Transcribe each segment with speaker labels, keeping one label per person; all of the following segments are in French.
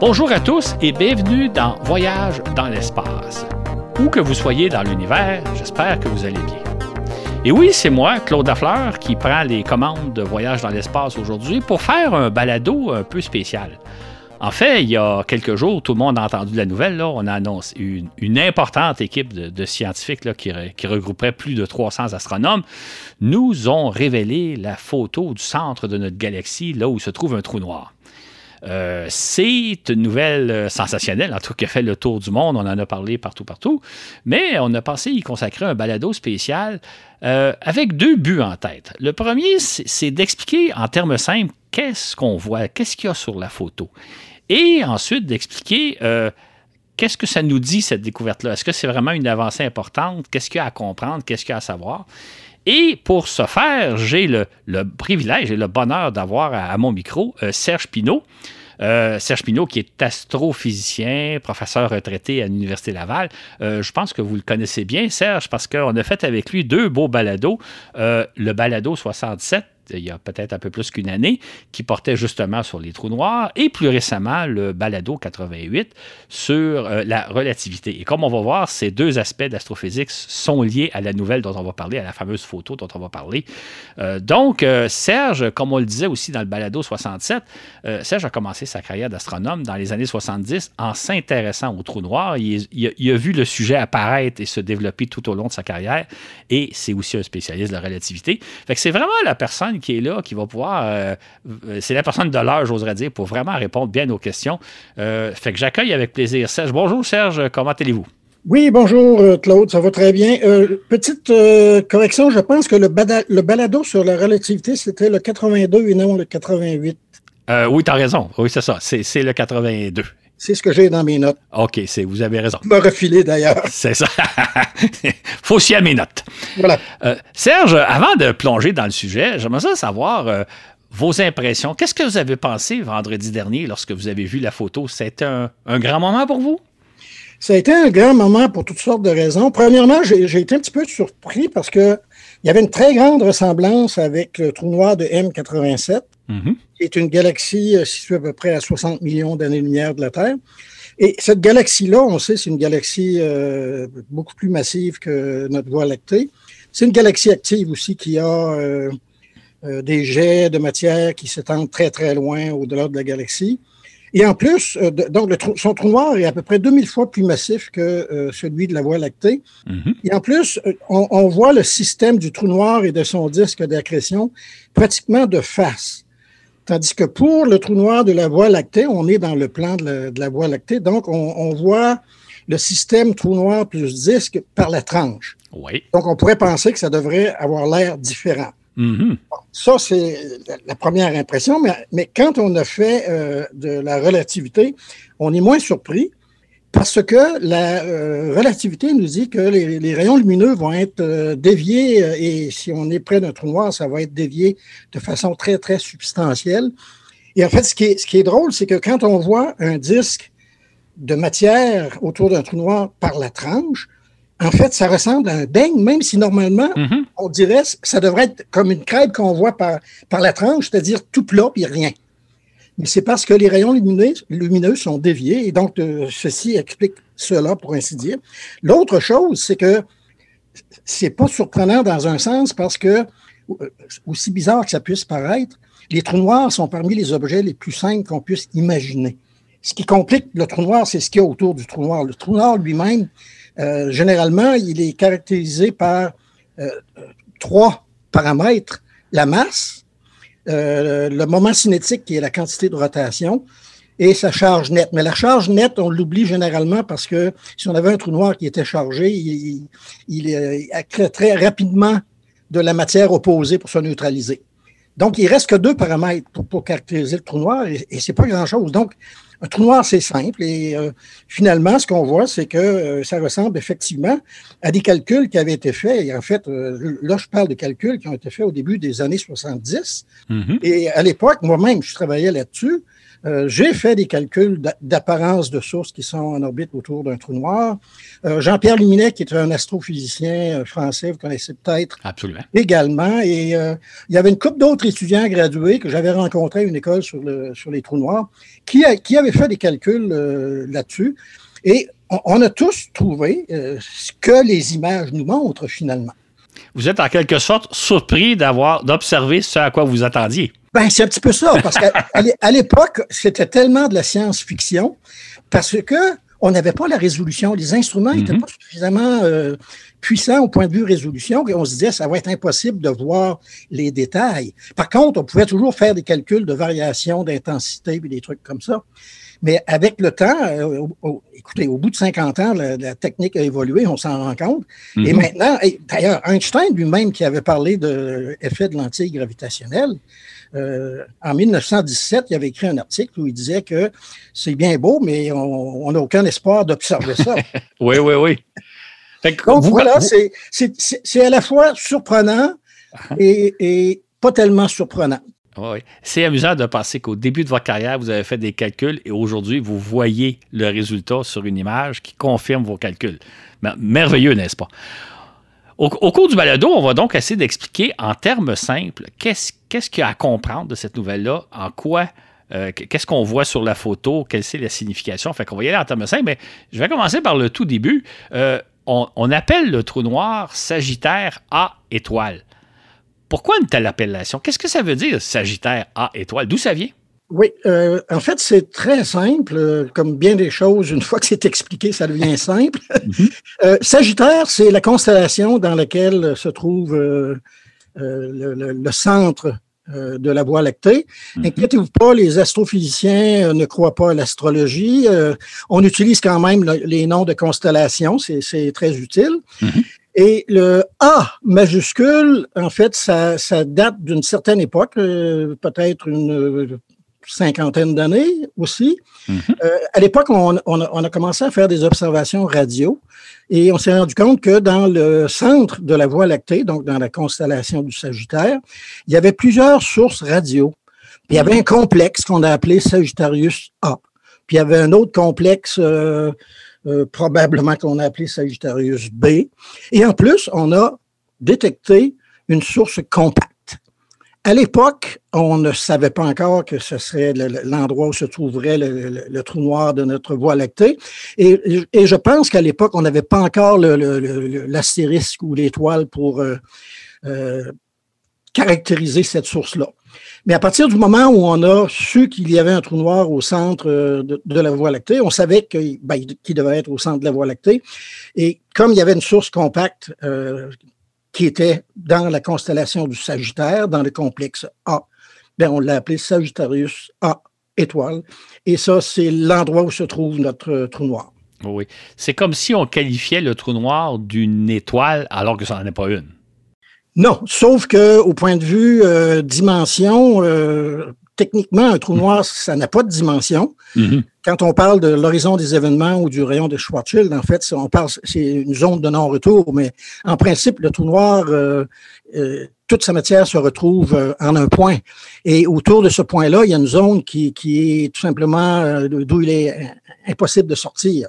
Speaker 1: Bonjour à tous et bienvenue dans Voyage dans l'espace. Où que vous soyez dans l'univers, j'espère que vous allez bien. Et oui, c'est moi, Claude Lafleur, qui prend les commandes de Voyage dans l'espace aujourd'hui pour faire un balado un peu spécial. En fait, il y a quelques jours, tout le monde a entendu la nouvelle. Là, on annonce une, une importante équipe de, scientifiques qui, qui, regrouperait plus de 300 astronomes, nous ont révélé la photo du centre de notre galaxie, là où se trouve un trou noir. Euh, c'est une nouvelle euh, sensationnelle, en tout cas, qui fait le tour du monde. On en a parlé partout, partout. Mais on a pensé y consacrer un balado spécial euh, avec deux buts en tête. Le premier, c'est d'expliquer en termes simples qu'est-ce qu'on voit, qu'est-ce qu'il y a sur la photo. Et ensuite, d'expliquer qu'est-ce que ça nous dit, cette découverte-là? Est-ce que c'est vraiment une avancée importante? Qu'est-ce qu'il y a à comprendre? Qu'est-ce qu'il y a à savoir? Et pour ce faire, j'ai le, privilège et le bonheur d'avoir à, mon micro euh, Serge Pinault. Euh, Serge Pinault, qui est astrophysicien, professeur retraité à l'Université Laval. Euh, je pense que vous le connaissez bien, Serge, parce qu'on a fait avec lui deux beaux balados. le balado 67 il y a peut-être un peu plus qu'une année, qui portait justement sur les trous noirs, et plus récemment le balado 88 sur euh, la relativité. Et comme on va voir, ces deux aspects d'astrophysique sont liés à la nouvelle dont on va parler, à la fameuse photo dont on va parler. Euh, donc, euh, Serge, comme on le disait aussi dans le balado 67, Serge a commencé sa carrière d'astronome dans les années 70 en s'intéressant aux trous noirs. Il, il, a, vu le sujet apparaître et se développer tout au long de sa carrière, et c'est aussi un spécialiste de la relativité. Fait que c'est vraiment la personne qui est là, qui va pouvoir. Euh, c'est la personne de l'heure, j'oserais dire, pour vraiment répondre bien aux questions. Euh, fait que j'accueille avec plaisir Serge. Bonjour Serge, comment allez-vous?
Speaker 2: Oui, bonjour euh, Claude, ça va très bien. petite correction, je pense que le, le, balado sur la relativité, c'était le 82 et non le 88.
Speaker 1: oui, tu as raison. Oui, c'est ça. C'est le 82.
Speaker 2: C'est ce que j'ai dans mes notes.
Speaker 1: OK, vous avez raison.
Speaker 2: me refiler d'ailleurs.
Speaker 1: C'est ça. Faut à mes notes.
Speaker 2: Voilà.
Speaker 1: Euh, Serge, avant de plonger dans le sujet, j'aimerais savoir euh, vos impressions. Qu'est-ce que vous avez pensé vendredi dernier lorsque vous avez vu la photo? C'était un, un grand moment pour vous?
Speaker 2: Ça a été un grand moment pour toutes sortes de raisons. Premièrement, j'ai été un petit peu surpris parce qu'il y avait une très grande ressemblance avec le trou noir de M87. Mhm. qui est une galaxie euh, située à peu près à 60 millions d'années-lumière de la Terre. Et cette galaxie-là, on sait, c'est une galaxie euh, beaucoup plus massive que notre Voie lactée. C'est une galaxie active aussi qui a euh, des jets de matière qui s'étendent très, très loin au-delà de la galaxie. Et en plus, donc son trou noir est à peu près 2000 fois plus massif que celui de la Voie lactée. Mhm. Et en plus, on, on, voit le système du trou noir et de son disque d'accrétion pratiquement de face. Tandis que pour le trou noir de la Voie lactée, on est dans le plan de la, Voie lactée, donc on, voit le système trou noir plus disque par la tranche.
Speaker 1: Oui.
Speaker 2: Donc on pourrait penser que ça devrait avoir l'air différent.
Speaker 1: Mm-hmm.
Speaker 2: ça, c'est la première impression, mais, quand on a fait euh, de la relativité, on est moins surpris parce que la euh, relativité nous dit que les, rayons lumineux vont être euh, déviés euh, et si on est près d'un trou noir, ça va être dévié de façon très, très substantielle. Et en fait, ce qui est, ce qui est drôle, c'est que quand on voit un disque de matière autour d'un trou noir par la tranche, en fait, ça ressemble à un beigne, même si normalement, mm-hmm. on dirait ça devrait être comme une crêpe qu'on voit par, par la tranche, c'est-à-dire tout plat puis rien mais c'est parce que les rayons lumineux, lumineux sont déviés et donc euh, ceci explique cela, pour ainsi dire. L'autre chose, c'est que c'est pas surprenant dans un sens parce que, euh, aussi bizarre que ça puisse paraître, les trous noirs sont parmi les objets les plus simples qu'on puisse imaginer. Ce qui complique le trou noir, c'est ce qu'il y a autour du trou noir. Le trou noir lui-même, euh, généralement, il est caractérisé par trois paramètres. La masse, euh, le moment cinétique qui est la quantité de rotation et sa charge nette. Mais la charge nette, on l'oublie généralement parce que si on avait un trou noir qui était chargé, il, il, très rapidement de la matière opposée pour se neutraliser. Donc, il reste que deux paramètres pour, caractériser le trou noir et, et c'est pas grand-chose. Donc, un trou noir, c'est simple. Et euh, finalement, ce qu'on voit, c'est que euh, ça ressemble effectivement à des calculs qui avaient été faits. Et en fait, euh, là, je parle de calculs qui ont été faits au début des années 70. Mm-hmm. Et à l'époque, moi-même, je travaillais là-dessus. Euh, j'ai fait des calculs d'apparence de sources qui sont en orbite autour d'un trou noir. Euh, Jean-Pierre Luminet, qui est un astrophysicien euh, français, vous connaissez peut-être
Speaker 1: Absolument.
Speaker 2: également. Et il y avait une couple d'autres étudiants gradués que j'avais rencontrés à une école sur, le, sur les trous noirs qui, qui avaient fait des calculs là-dessus. Et on, a tous trouvé ce que les images nous montrent finalement.
Speaker 1: Vous êtes en quelque sorte surpris d'avoir d'observer ce à quoi vous attendiez.
Speaker 2: Ben, c'est un petit peu ça, parce qu'à l'époque, c'était tellement de la science-fiction, parce que on n'avait pas la résolution. Les instruments n'étaient mm-hmm. pas suffisamment euh, puissants au point de vue résolution, et on se disait, ça va être impossible de voir les détails. Par contre, on pouvait toujours faire des calculs de variation d'intensité et des trucs comme ça. Mais avec le temps, euh, écoutez, au bout de 50 ans, la, technique a évolué, on s'en rend compte. Et mm-hmm. maintenant, d'ailleurs, Einstein lui-même qui avait parlé de l'effet de lentille gravitationnelle, euh, en 1917, il avait écrit un article où il disait que c'est bien beau, mais on n'a aucun espoir d'observer ça.
Speaker 1: oui, oui, oui.
Speaker 2: Donc voilà, c'est à la fois surprenant uh-huh. et, pas tellement surprenant.
Speaker 1: Oui. C'est amusant de penser qu'au début de votre carrière, vous avez fait des calculs et aujourd'hui, vous voyez le résultat sur une image qui confirme vos calculs. Merveilleux, n'est-ce pas? Au, cours du balado, on va donc essayer d'expliquer en termes simples qu'est-ce qu'il y a à comprendre de cette nouvelle-là, en quoi, euh, qu'est-ce qu'on voit sur la photo, quelle c'est la signification. Fait qu'on va y aller en termes simples, mais je vais commencer par le tout début. Euh, on, on, appelle le trou noir Sagittaire A étoile. Pourquoi une telle appellation? Qu'est-ce que ça veut dire, Sagittaire A étoile? D'où ça vient?
Speaker 2: Oui, euh, en fait, c'est très simple. Euh, comme bien des choses, une fois que c'est expliqué, ça devient simple. Mhm. Euh, Sagittaire, c'est la constellation dans laquelle se trouve le, centre de la Voie lactée. Mhm. Inquiétez-vous pas, les astrophysiciens ne croient pas à l'astrologie. on utilise quand même les noms de constellations, c'est très utile. Mhm. Et le A majuscule, en fait, ça, ça date d'une certaine époque, peut-être une cinquantaine d'années aussi. Mhm. Euh, à l'époque, on, a commencé à faire des observations radio et on s'est rendu compte que dans le centre de la Voie lactée, donc dans la constellation du Sagittaire, il y avait plusieurs sources radio. il y avait un complexe qu'on a appelé Sagittarius A. Puis il y avait un autre complexe, euh, euh, probablement qu'on a appelé Sagittarius B. Et en plus, on a détecté une source compacte. À l'époque, on ne savait pas encore que ce serait l'endroit où se trouverait le, trou noir de notre Voie lactée. Et, je pense qu'à l'époque, on n'avait pas encore l'astérisque ou l'étoile pour euh, euh, caractériser cette source-là. Mais à partir du moment où on a su qu'il y avait un trou noir au centre euh, de, la Voie lactée, on savait ben, qu'il devait être au centre de la Voie lactée. Et comme il y avait une source compacte qui était dans la constellation du Sagittaire, dans le complexe A. Bien, on l'a appelé Sagittarius A étoile. Et ça, c'est l'endroit où se trouve notre trou noir.
Speaker 1: Oui. C'est comme si on qualifiait le trou noir d'une étoile alors que ça n'en est pas une.
Speaker 2: Non, sauf que au point de vue euh, dimension, euh, techniquement, un trou noir, ça n'a pas de dimension. Mm-hmm. Quand on parle de l'horizon des événements ou du rayon de Schwarzschild, en fait, on parle, c'est une zone de non-retour, mais en principe, le trou noir, euh, euh, toute sa matière se retrouve euh, en un point. Et autour de ce point-là, il y a une zone qui, qui est tout simplement d'où il est impossible de sortir.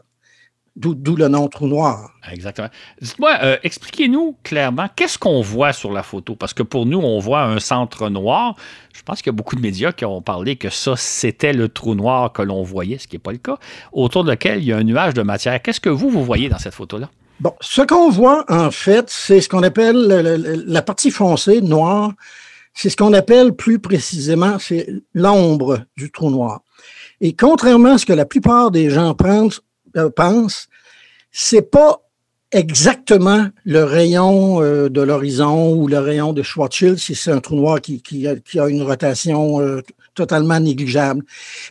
Speaker 2: D'où le nom trou noir.
Speaker 1: Exactement. Dites-moi, euh, expliquez-nous clairement, qu'est-ce qu'on voit sur la photo? Parce que pour nous, on voit un centre noir. Je pense qu'il y a beaucoup de médias qui ont parlé que ça, c'était le trou noir que l'on voyait, ce qui n'est pas le cas, autour de lequel il y a un nuage de matière. Qu'est-ce que vous, vous voyez dans cette photo-là?
Speaker 2: Bon, ce qu'on voit, en fait, c'est ce qu'on appelle la partie foncée, noire. C'est ce qu'on appelle plus précisément, c'est l'ombre du trou noir. Et contrairement à ce que la plupart des gens pensent, pense, c'est pas exactement le rayon euh, de l'horizon ou le rayon de Schwarzschild si c'est un trou noir qui, qui, a, une rotation euh, totalement négligeable.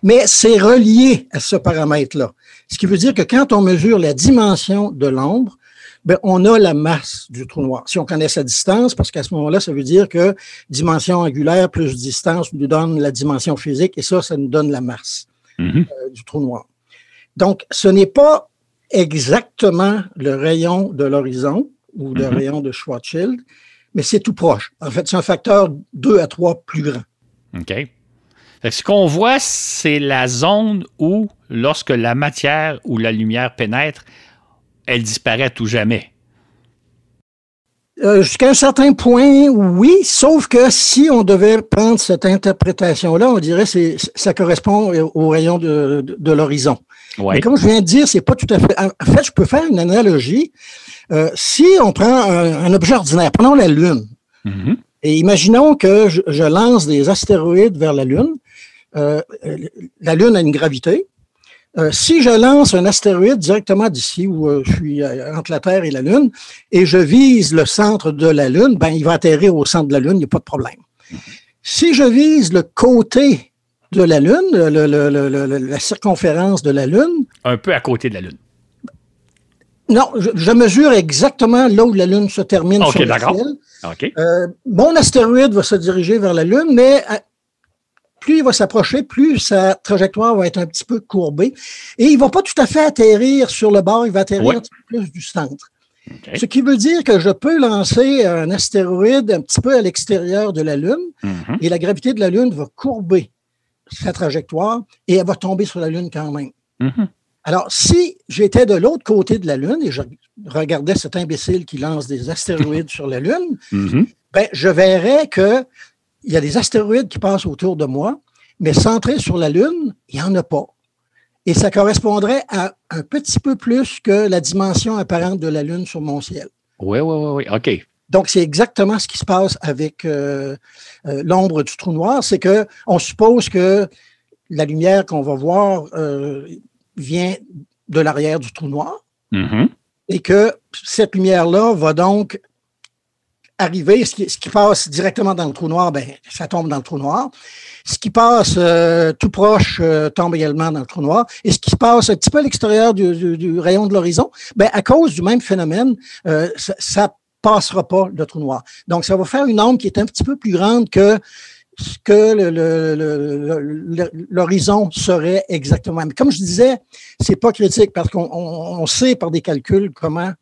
Speaker 2: Mais c'est relié à ce paramètre-là. Ce qui veut dire que quand on mesure la dimension de l'ombre, ben, on a la masse du trou noir. Si on connaît sa distance, parce qu'à ce moment-là, ça veut dire que dimension angulaire plus distance nous donne la dimension physique, et ça, ça nous donne la masse mm-hmm. du trou noir. Donc, ce n'est pas exactement le rayon de l'horizon ou le mhm. rayon de Schwarzschild, mais c'est tout proche. En fait, c'est un facteur 2 à 3 plus grand.
Speaker 1: OK. Ce qu'on voit, c'est la zone où, lorsque la matière ou la lumière pénètre, elle disparaît tout jamais.
Speaker 2: Euh, jusqu'à un certain point, oui, sauf que si on devait prendre cette interprétation-là, on dirait que ça correspond au rayon de, l'horizon. Mais comme je viens de dire, c'est pas tout à fait. En fait, je peux faire une analogie. Euh, si on prend un, objet ordinaire, prenons la Lune, mm-hmm. et imaginons que je, lance des astéroïdes vers la Lune. Euh, la Lune a une gravité. Euh, si je lance un astéroïde directement d'ici, où euh, je suis euh, entre la Terre et la Lune, et je vise le centre de la Lune, ben, il va atterrir au centre de la Lune, il n'y a pas de problème. Si je vise le côté de la Lune, la circonférence de la Lune.
Speaker 1: Un peu à côté de la Lune.
Speaker 2: Non, je, mesure exactement là où la Lune se termine sur le ciel. mon astéroïde va se diriger vers la Lune, mais plus il va s'approcher, plus sa trajectoire va être un petit peu courbée. Et il ne va pas tout à fait atterrir sur le bord, il va atterrir un petit peu plus du centre. Ce qui veut dire que je peux lancer un astéroïde un petit peu à l'extérieur de la Lune mhm. et la gravité de la Lune va courber sa trajectoire et elle va tomber sur la Lune quand même. Mhm. Alors, si j'étais de l'autre côté de la Lune et je regardais cet imbécile qui lance des astéroïdes sur la Lune, mhm. ben, je verrais que il y a des astéroïdes qui passent autour de moi, mais centrés sur la Lune, il n'y en a pas. Et ça correspondrait à un petit peu plus que la dimension apparente de la Lune sur mon ciel.
Speaker 1: Oui, oui, oui, oui. OK.
Speaker 2: Donc, c'est exactement ce qui se passe avec euh, euh, l'ombre du trou noir. C'est qu'on suppose que la lumière qu'on va voir euh, vient de l'arrière du trou noir mm-hmm. et que cette lumière-là va donc arriver, ce qui, passe directement dans le trou noir, ben, ça tombe dans le trou noir. Ce qui passe euh, tout proche euh, tombe également dans le trou noir. Et ce qui passe un petit peu à l'extérieur du, rayon de l'horizon, ben, à cause du même phénomène, euh, ça, ne passera pas le trou noir. Donc, ça va faire une ombre qui est un petit peu plus grande que ce que l'horizon serait exactement. Mais comme je disais, c'est pas critique parce qu'on sait par des calculs comment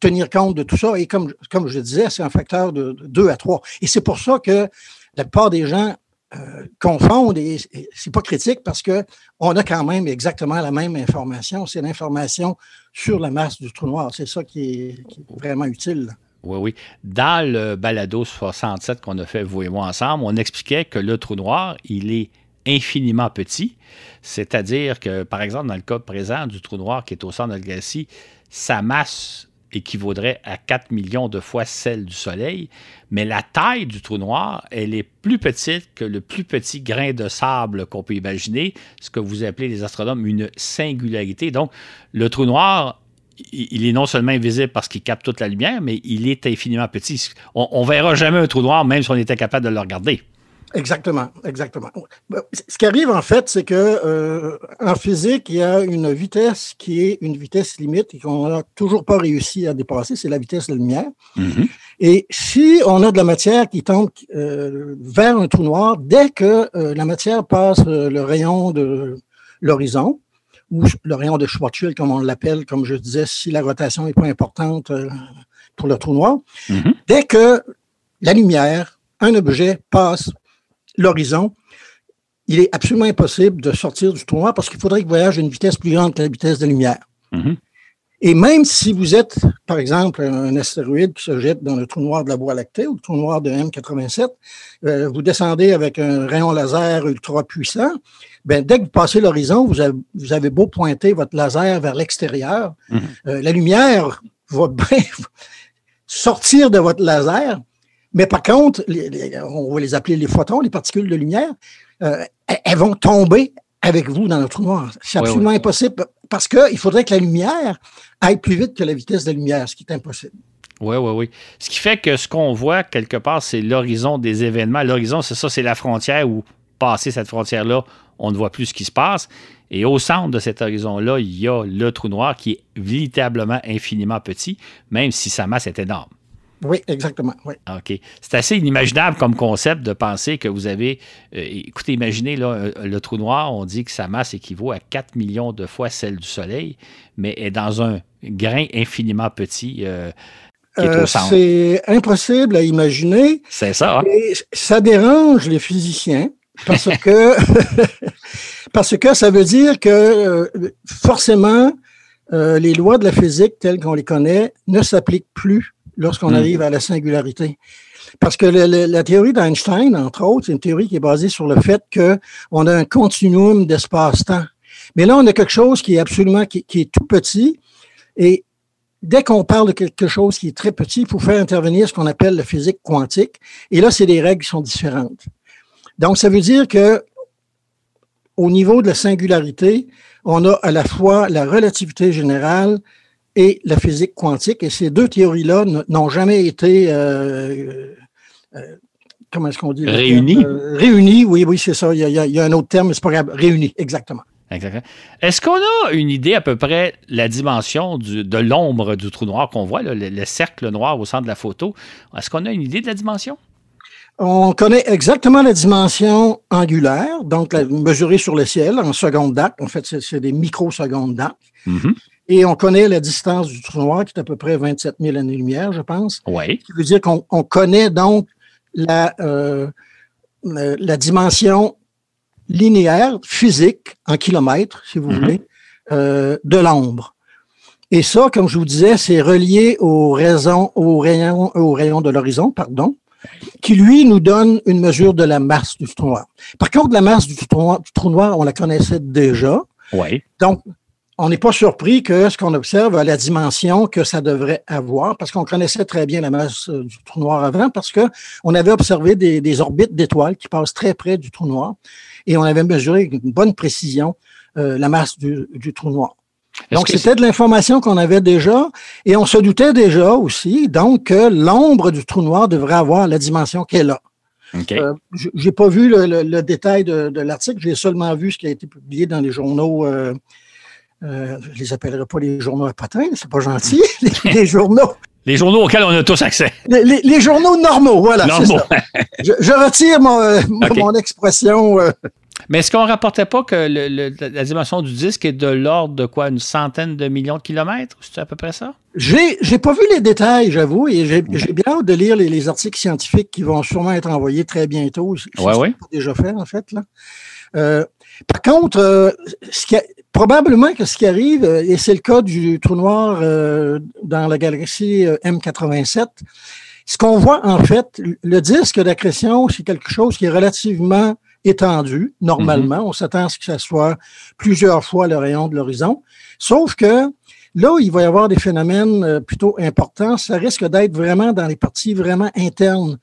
Speaker 2: tenir compte de tout ça. Et comme, comme je disais, c'est un facteur de, 2 à 3. Et c'est pour ça que la plupart des gens euh, confondent et, c'est pas critique parce qu'on a quand même exactement la même information. C'est l'information sur la masse du trou noir. C'est ça qui est, vraiment utile.
Speaker 1: Oui, oui. Dans le balado 67 qu'on a fait, vous et moi, ensemble, on expliquait que le trou noir, il est infiniment petit. C'est-à-dire que, par exemple, dans le cas présent du trou noir qui est au centre de la galaxie, sa masse équivaudrait à 4 millions de fois celle du Soleil, mais la taille du trou noir, elle est plus petite que le plus petit grain de sable qu'on peut imaginer, ce que vous appelez les astronomes une singularité. Donc, le trou noir, il est non seulement invisible parce qu'il capte toute la lumière, mais il est infiniment petit. On ne verra jamais un trou noir, même si on était capable de le regarder.
Speaker 2: Exactement, exactement. Ce qui arrive en fait, c'est que euh, en physique, il y a une vitesse qui est une vitesse limite et qu'on n'a toujours pas réussi à dépasser, c'est la vitesse de la lumière. Mm-hmm. Et si on a de la matière qui tombe euh, vers un trou noir, dès que euh, la matière passe le rayon de l'horizon, ou le rayon de Schwarzschild, comme on l'appelle, comme je disais, si la rotation n'est pas importante pour le trou noir, mm-hmm. dès que la lumière, un objet passe l'horizon, il est absolument impossible de sortir du trou noir parce qu'il faudrait qu'il voyage à une vitesse plus grande que la vitesse de lumière. Mm-hmm. Et même si vous êtes, par exemple, un astéroïde qui se jette dans le trou noir de la Voie lactée ou le trou noir de M87, euh, vous descendez avec un rayon laser ultra puissant, ben, dès que vous passez l'horizon, vous avez, beau pointer votre laser vers l'extérieur, mm-hmm. euh, la lumière va bien sortir de votre laser, mais par contre, on va les appeler les photons, les particules de lumière, euh, elles vont tomber avec vous dans le trou noir. C'est absolument impossible parce qu'il faudrait que la lumière aille plus vite que la vitesse de la lumière, ce qui est impossible.
Speaker 1: Oui, oui, oui. Ce qui fait que ce qu'on voit quelque part, c'est l'horizon des événements. L'horizon, c'est ça, c'est la frontière où, passer cette frontière-là, on ne voit plus ce qui se passe. Et au centre de cet horizon-là, il y a le trou noir qui est véritablement infiniment petit, même si sa masse est énorme.
Speaker 2: Oui, exactement. Oui.
Speaker 1: OK. C'est assez inimaginable comme concept de penser que vous avez. Euh, écoutez, imaginez là, euh, le trou noir, on dit que sa masse équivaut à 4 millions de fois celle du Soleil, mais est dans un grain infiniment petit. Euh,
Speaker 2: c'est impossible à imaginer.
Speaker 1: C'est ça. Hein?
Speaker 2: ça dérange les physiciens Parce que, parce que ça veut dire que euh, forcément, euh, les lois de la physique telles qu'on les connaît ne s'appliquent plus lorsqu'on mm. arrive à la singularité. Parce que la théorie d'Einstein, entre autres, c'est une théorie qui est basée sur le fait qu'on a un continuum d'espace-temps. Mais là, on a quelque chose qui est absolument, qui, qui est tout petit. Et dès qu'on parle de quelque chose qui est très petit, il faut faire intervenir ce qu'on appelle la physique quantique. Et là, c'est des règles qui sont différentes. Donc, ça veut dire que au niveau de la singularité, on a à la fois la relativité générale et la physique quantique. Et ces deux théories-là n'ont jamais été, euh, euh, comment est-ce qu'on dit?
Speaker 1: Réunies.
Speaker 2: Euh, réunies, oui, oui, c'est ça. Il y, a, il y, a, un autre terme, mais c'est pas grave. Réunies, exactement.
Speaker 1: Exactement. Est-ce qu'on a une idée à peu près la dimension de l'ombre du trou noir qu'on voit, le, cercle noir au centre de la photo? Est-ce qu'on a une idée de la dimension?
Speaker 2: On connaît exactement la dimension angulaire, donc mesurée sur le ciel en secondes date. En fait, c'est des microsecondes date. Mm-hmm. Et on connaît la distance du trou noir, qui est à peu près 27 000 années-lumière, je pense.
Speaker 1: Oui.
Speaker 2: Ce qui veut dire qu'on connaît donc la, euh, la dimension linéaire, physique, en kilomètres, si vous mm-hmm. voulez, euh, de l'ombre. Et ça, comme je vous disais, c'est relié au, raison, au, rayon, au rayon de l'horizon, pardon, qui, lui, nous donne une mesure de la masse du trou noir. Par contre, la masse du trou noir, du trou noir on la connaissait déjà.
Speaker 1: Oui.
Speaker 2: Donc, on n'est pas surpris que ce qu'on observe a la dimension que ça devrait avoir, parce qu'on connaissait très bien la masse euh, du trou noir avant, parce qu'on avait observé des, des orbites d'étoiles qui passent très près du trou noir, et on avait mesuré avec une bonne précision euh, la masse du, du trou noir. Donc, c'était de l'information qu'on avait déjà et on se doutait déjà aussi, donc, que l'ombre du trou noir devrait avoir la dimension qu'elle a.
Speaker 1: Okay. Euh,
Speaker 2: j'ai pas vu le, le, le détail de, de l'article, j'ai seulement vu ce qui a été publié dans les journaux. Euh, euh, je les appellerai pas les journaux à patins, c'est pas gentil. les, les, journaux.
Speaker 1: Les journaux auxquels on a tous accès.
Speaker 2: Les, les, les journaux normaux, voilà.
Speaker 1: Normaux.
Speaker 2: Ça. je, je, retire mon, euh, okay. mon expression. Euh,
Speaker 1: mais est-ce qu'on ne rapportait pas que le, le, la dimension du disque est de l'ordre de quoi, une centaine de millions de kilomètres? C'est à peu près ça?
Speaker 2: J'ai, j'ai pas vu les détails, j'avoue, et j'ai, bien hâte de lire les, les, articles scientifiques qui vont sûrement être envoyés très bientôt.
Speaker 1: Oui, oui.
Speaker 2: déjà fait, en fait, là. Euh, par contre, euh, ce qui a, probablement que ce qui arrive, euh, et c'est le cas du trou noir euh, dans la galaxie euh, M87, ce qu'on voit en fait, le disque d'accrétion, c'est quelque chose qui est relativement étendu, normalement. Mm-hmm. On s'attend à ce que ça soit plusieurs fois le rayon de l'horizon. Sauf que là où il va y avoir des phénomènes euh, plutôt importants, ça risque d'être vraiment dans les parties vraiment internes.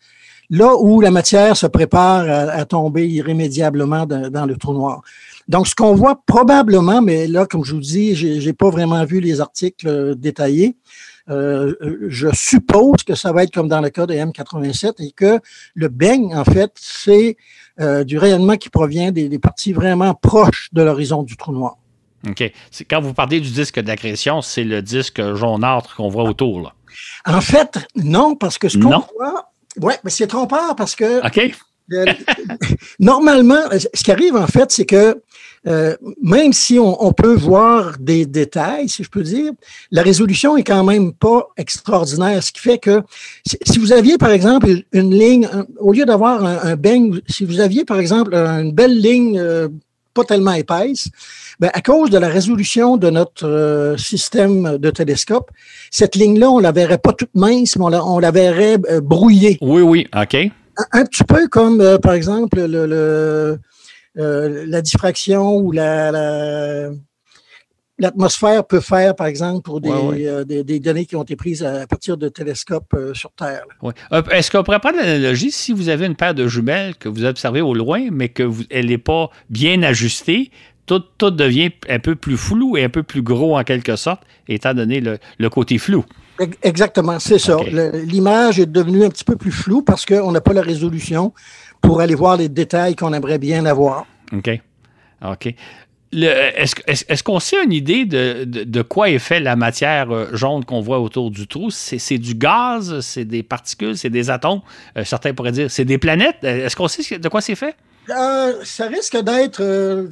Speaker 2: Là où la matière se prépare à, à tomber irrémédiablement dans, dans, le trou noir. Donc, ce qu'on voit probablement, mais là, comme je vous dis, j'ai, pas vraiment vu les articles euh, détaillés. Euh, je suppose que ça va être comme dans le cas de M87 et que le beigne, en fait, c'est euh, du rayonnement qui provient des, des, parties vraiment proches de l'horizon du trou noir.
Speaker 1: OK. Quand vous parlez du disque d'agression, c'est le disque jaunâtre qu'on voit autour. Là.
Speaker 2: En fait, non, parce que ce qu'on non? voit. Oui, mais c'est trompeur parce que.
Speaker 1: OK.
Speaker 2: normalement, ce qui arrive en fait, c'est que euh, même si on, peut voir des détails, si je peux dire, la résolution est quand même pas extraordinaire. Ce qui fait que si vous aviez, par exemple, une ligne, au lieu d'avoir un, un beigne, si vous aviez, par exemple, une belle ligne euh, pas tellement épaisse, ben, à cause de la résolution de notre euh, système de télescope, cette ligne-là, on la verrait pas toute mince, mais on la, on la verrait euh, brouillée.
Speaker 1: Oui, oui, OK.
Speaker 2: Un, un petit peu comme, euh, par exemple, le, le euh, la diffraction ou la, la l'atmosphère peut faire, par exemple, pour des, ouais, ouais. Euh, des, des, données qui ont été prises à, partir de télescopes euh, sur Terre.
Speaker 1: Ouais. Est-ce qu'on pourrait prendre l'analogie si vous avez une paire de jumelles que vous observez au loin, mais qu'elle n'est pas bien ajustée, tout, tout, devient un peu plus flou et un peu plus gros en quelque sorte, étant donné le, le côté flou?
Speaker 2: Exactement, c'est ça. Okay. L'image est devenue un petit peu plus floue parce qu'on n'a pas la résolution pour aller voir les détails qu'on aimerait bien avoir.
Speaker 1: OK. OK. Est-ce est est qu'on sait une idée de, de, de, quoi est fait la matière euh, jaune qu'on voit autour du trou? C'est du gaz, c'est des particules, c'est des atomes? Euh, certains pourraient dire c'est des planètes? Est-ce qu'on sait de quoi c'est fait?
Speaker 2: Euh, ça risque d'être euh,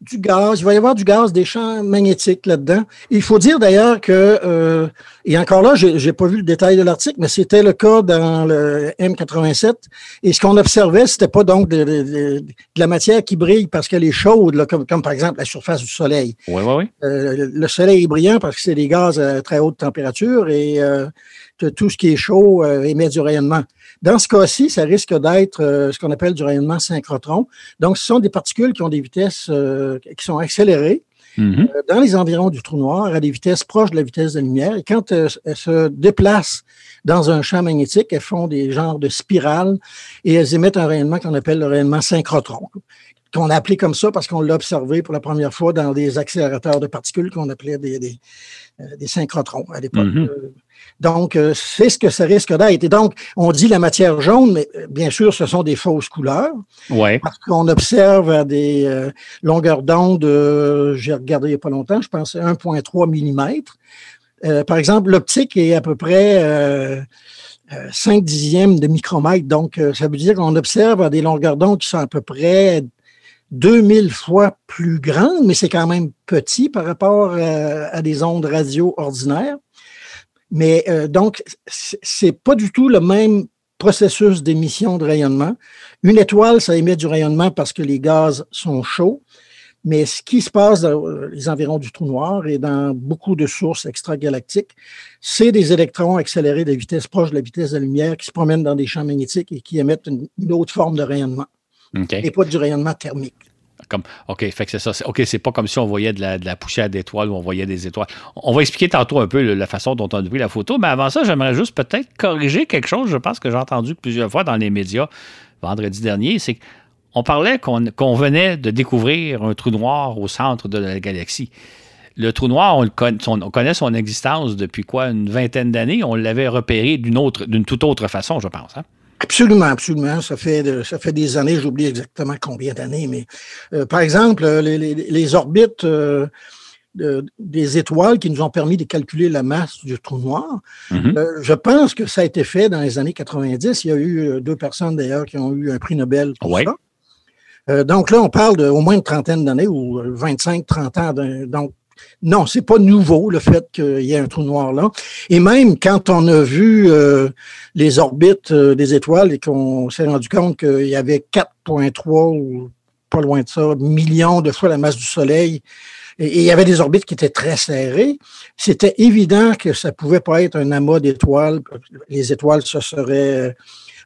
Speaker 2: du gaz, il va y avoir du gaz, des champs magnétiques là-dedans. Il faut dire d'ailleurs que, euh, et encore là, j'ai, j'ai pas vu le détail de l'article, mais c'était le cas dans le M87. Et ce qu'on observait, c'était pas donc de, de, la matière qui brille parce qu'elle est chaude, là, comme, comme, par exemple la surface du Soleil.
Speaker 1: Oui, oui, oui.
Speaker 2: Euh, le Soleil est brillant parce que c'est des gaz à très haute température et euh, tout ce qui est chaud euh, émet du rayonnement. Dans ce cas-ci, ça risque d'être euh, ce qu'on appelle du rayonnement synchrotron. Donc, ce sont des particules qui ont des vitesses euh, qui sont accélérées mm-hmm. dans les environs du trou noir à des vitesses proches de la vitesse de la lumière. Et quand elles se déplacent dans un champ magnétique, elles font des genres de spirales et elles émettent un rayonnement qu'on appelle le rayonnement synchrotron qu'on a appelé comme ça parce qu'on l'a observé pour la première fois dans des accélérateurs de particules qu'on appelait des, des, des synchrotrons à l'époque. Mm-hmm. Donc, euh, c'est ce que ça risque d'être. Et donc, on dit la matière jaune, mais euh, bien sûr, ce sont des fausses couleurs.
Speaker 1: Ouais.
Speaker 2: Parce qu'on observe à des euh, longueurs d'onde, j'ai regardé il n'y a pas longtemps, je pense 1,3 mm. par exemple, l'optique est à peu près 5 dixièmes de micromètre. Donc, ça veut dire qu'on observe à des longueurs d'onde qui sont à peu près 2000 fois plus grandes, mais c'est quand même petit par rapport à des ondes radio ordinaires. Mais euh, donc, c'est pas du tout le même processus d'émission de rayonnement. Une étoile, ça émet du rayonnement parce que les gaz sont chauds. Mais ce qui se passe dans les environs du trou noir et dans beaucoup de sources extragalactiques, c'est des électrons accélérés de vitesse proche de la vitesse de la lumière qui se promènent dans des champs magnétiques et qui émettent une, autre forme de rayonnement. Et pas du rayonnement thermique.
Speaker 1: Comme, OK, c'est ça. OK, c'est pas comme si on voyait de la, poussière d'étoiles ou on voyait des étoiles. On va expliquer tantôt un peu la façon dont on a pris la photo, mais avant ça, j'aimerais juste peut-être corriger quelque chose, je pense que j'ai entendu plusieurs fois dans les médias vendredi dernier, c'est qu'on parlait qu'on venait de découvrir un trou noir au centre de la galaxie. Le trou noir, on, on connaît son existence depuis quoi, une vingtaine d'années? On l'avait repéré d'une autre, toute autre façon, je pense. Hein?
Speaker 2: Absolument, absolument. Ça fait, ça fait des années, j'oublie exactement combien d'années, mais euh, par exemple, les, les, orbites euh, des étoiles qui nous ont permis de calculer la masse du trou noir, mm-hmm. euh, je pense que ça a été fait dans les années 90. Il y a eu deux personnes d'ailleurs qui ont eu un prix Nobel pour ça. donc là, on parle de au moins une trentaine d'années ou 25, 30 ans. Donc, non, c'est pas nouveau le fait qu'il y ait un trou noir là. Et même quand on a vu euh, les orbites euh, des étoiles et qu'on s'est rendu compte qu'il y avait 4,3 ou pas loin de ça, millions de fois la masse du Soleil, et, il y avait des orbites qui étaient très serrées, c'était évident que ça pouvait pas être un amas d'étoiles. Les étoiles se seraient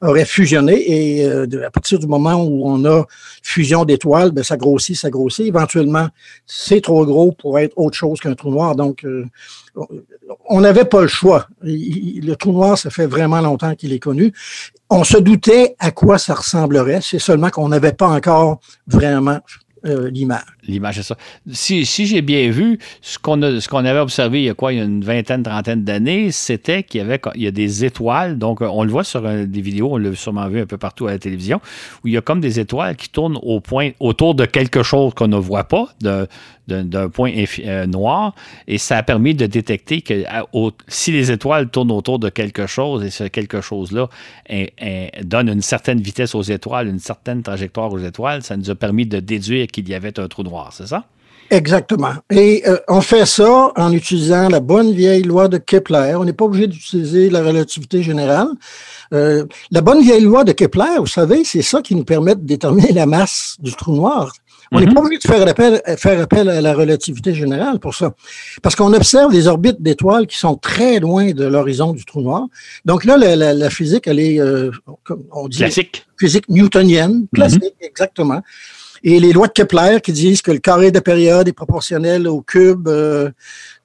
Speaker 2: aurait fusionné et euh, à partir du moment où on a fusion d'étoiles, ben, ça grossit, ça grossit. Éventuellement, c'est trop gros pour être autre chose qu'un trou noir. Donc, euh, on n'avait pas le choix. le trou noir, ça fait vraiment longtemps qu'il est connu. On se doutait à quoi ça ressemblerait. C'est seulement qu'on n'avait pas encore vraiment euh, l'image.
Speaker 1: L'image, c'est ça. Si, j'ai bien vu, ce qu'on avait observé il y a quoi, il y a une vingtaine, trentaine d'années, c'était qu'il y avait il y a des étoiles. Donc, on le voit sur des vidéos, on l'a sûrement vu un peu partout à la télévision, où il y a comme des étoiles qui tournent au point, autour de quelque chose qu'on ne voit pas, d'un point euh, noir. Et ça a permis de détecter que si les étoiles tournent autour de quelque chose, et ce quelque chose-là donne une certaine vitesse aux étoiles, une certaine trajectoire aux étoiles, ça nous a permis de déduire qu'il y avait un trou noir, c'est ça?
Speaker 2: Exactement. Et euh, on fait ça en utilisant la bonne vieille loi de Kepler. On n'est pas obligé d'utiliser la relativité générale. Euh, la bonne vieille loi de Kepler, vous savez, c'est ça qui nous permet de déterminer la masse du trou noir. On n'est mm-hmm. pas obligé de faire appel, faire appel à la relativité générale pour ça. Parce qu'on observe des orbites d'étoiles qui sont très loin de l'horizon du trou noir. Donc là, la, physique, elle est, euh, on dit...
Speaker 1: Classique.
Speaker 2: Physique newtonienne. Classique, mm-hmm. exactement. Et les lois de Kepler qui disent que le carré de période est proportionnel au cube euh,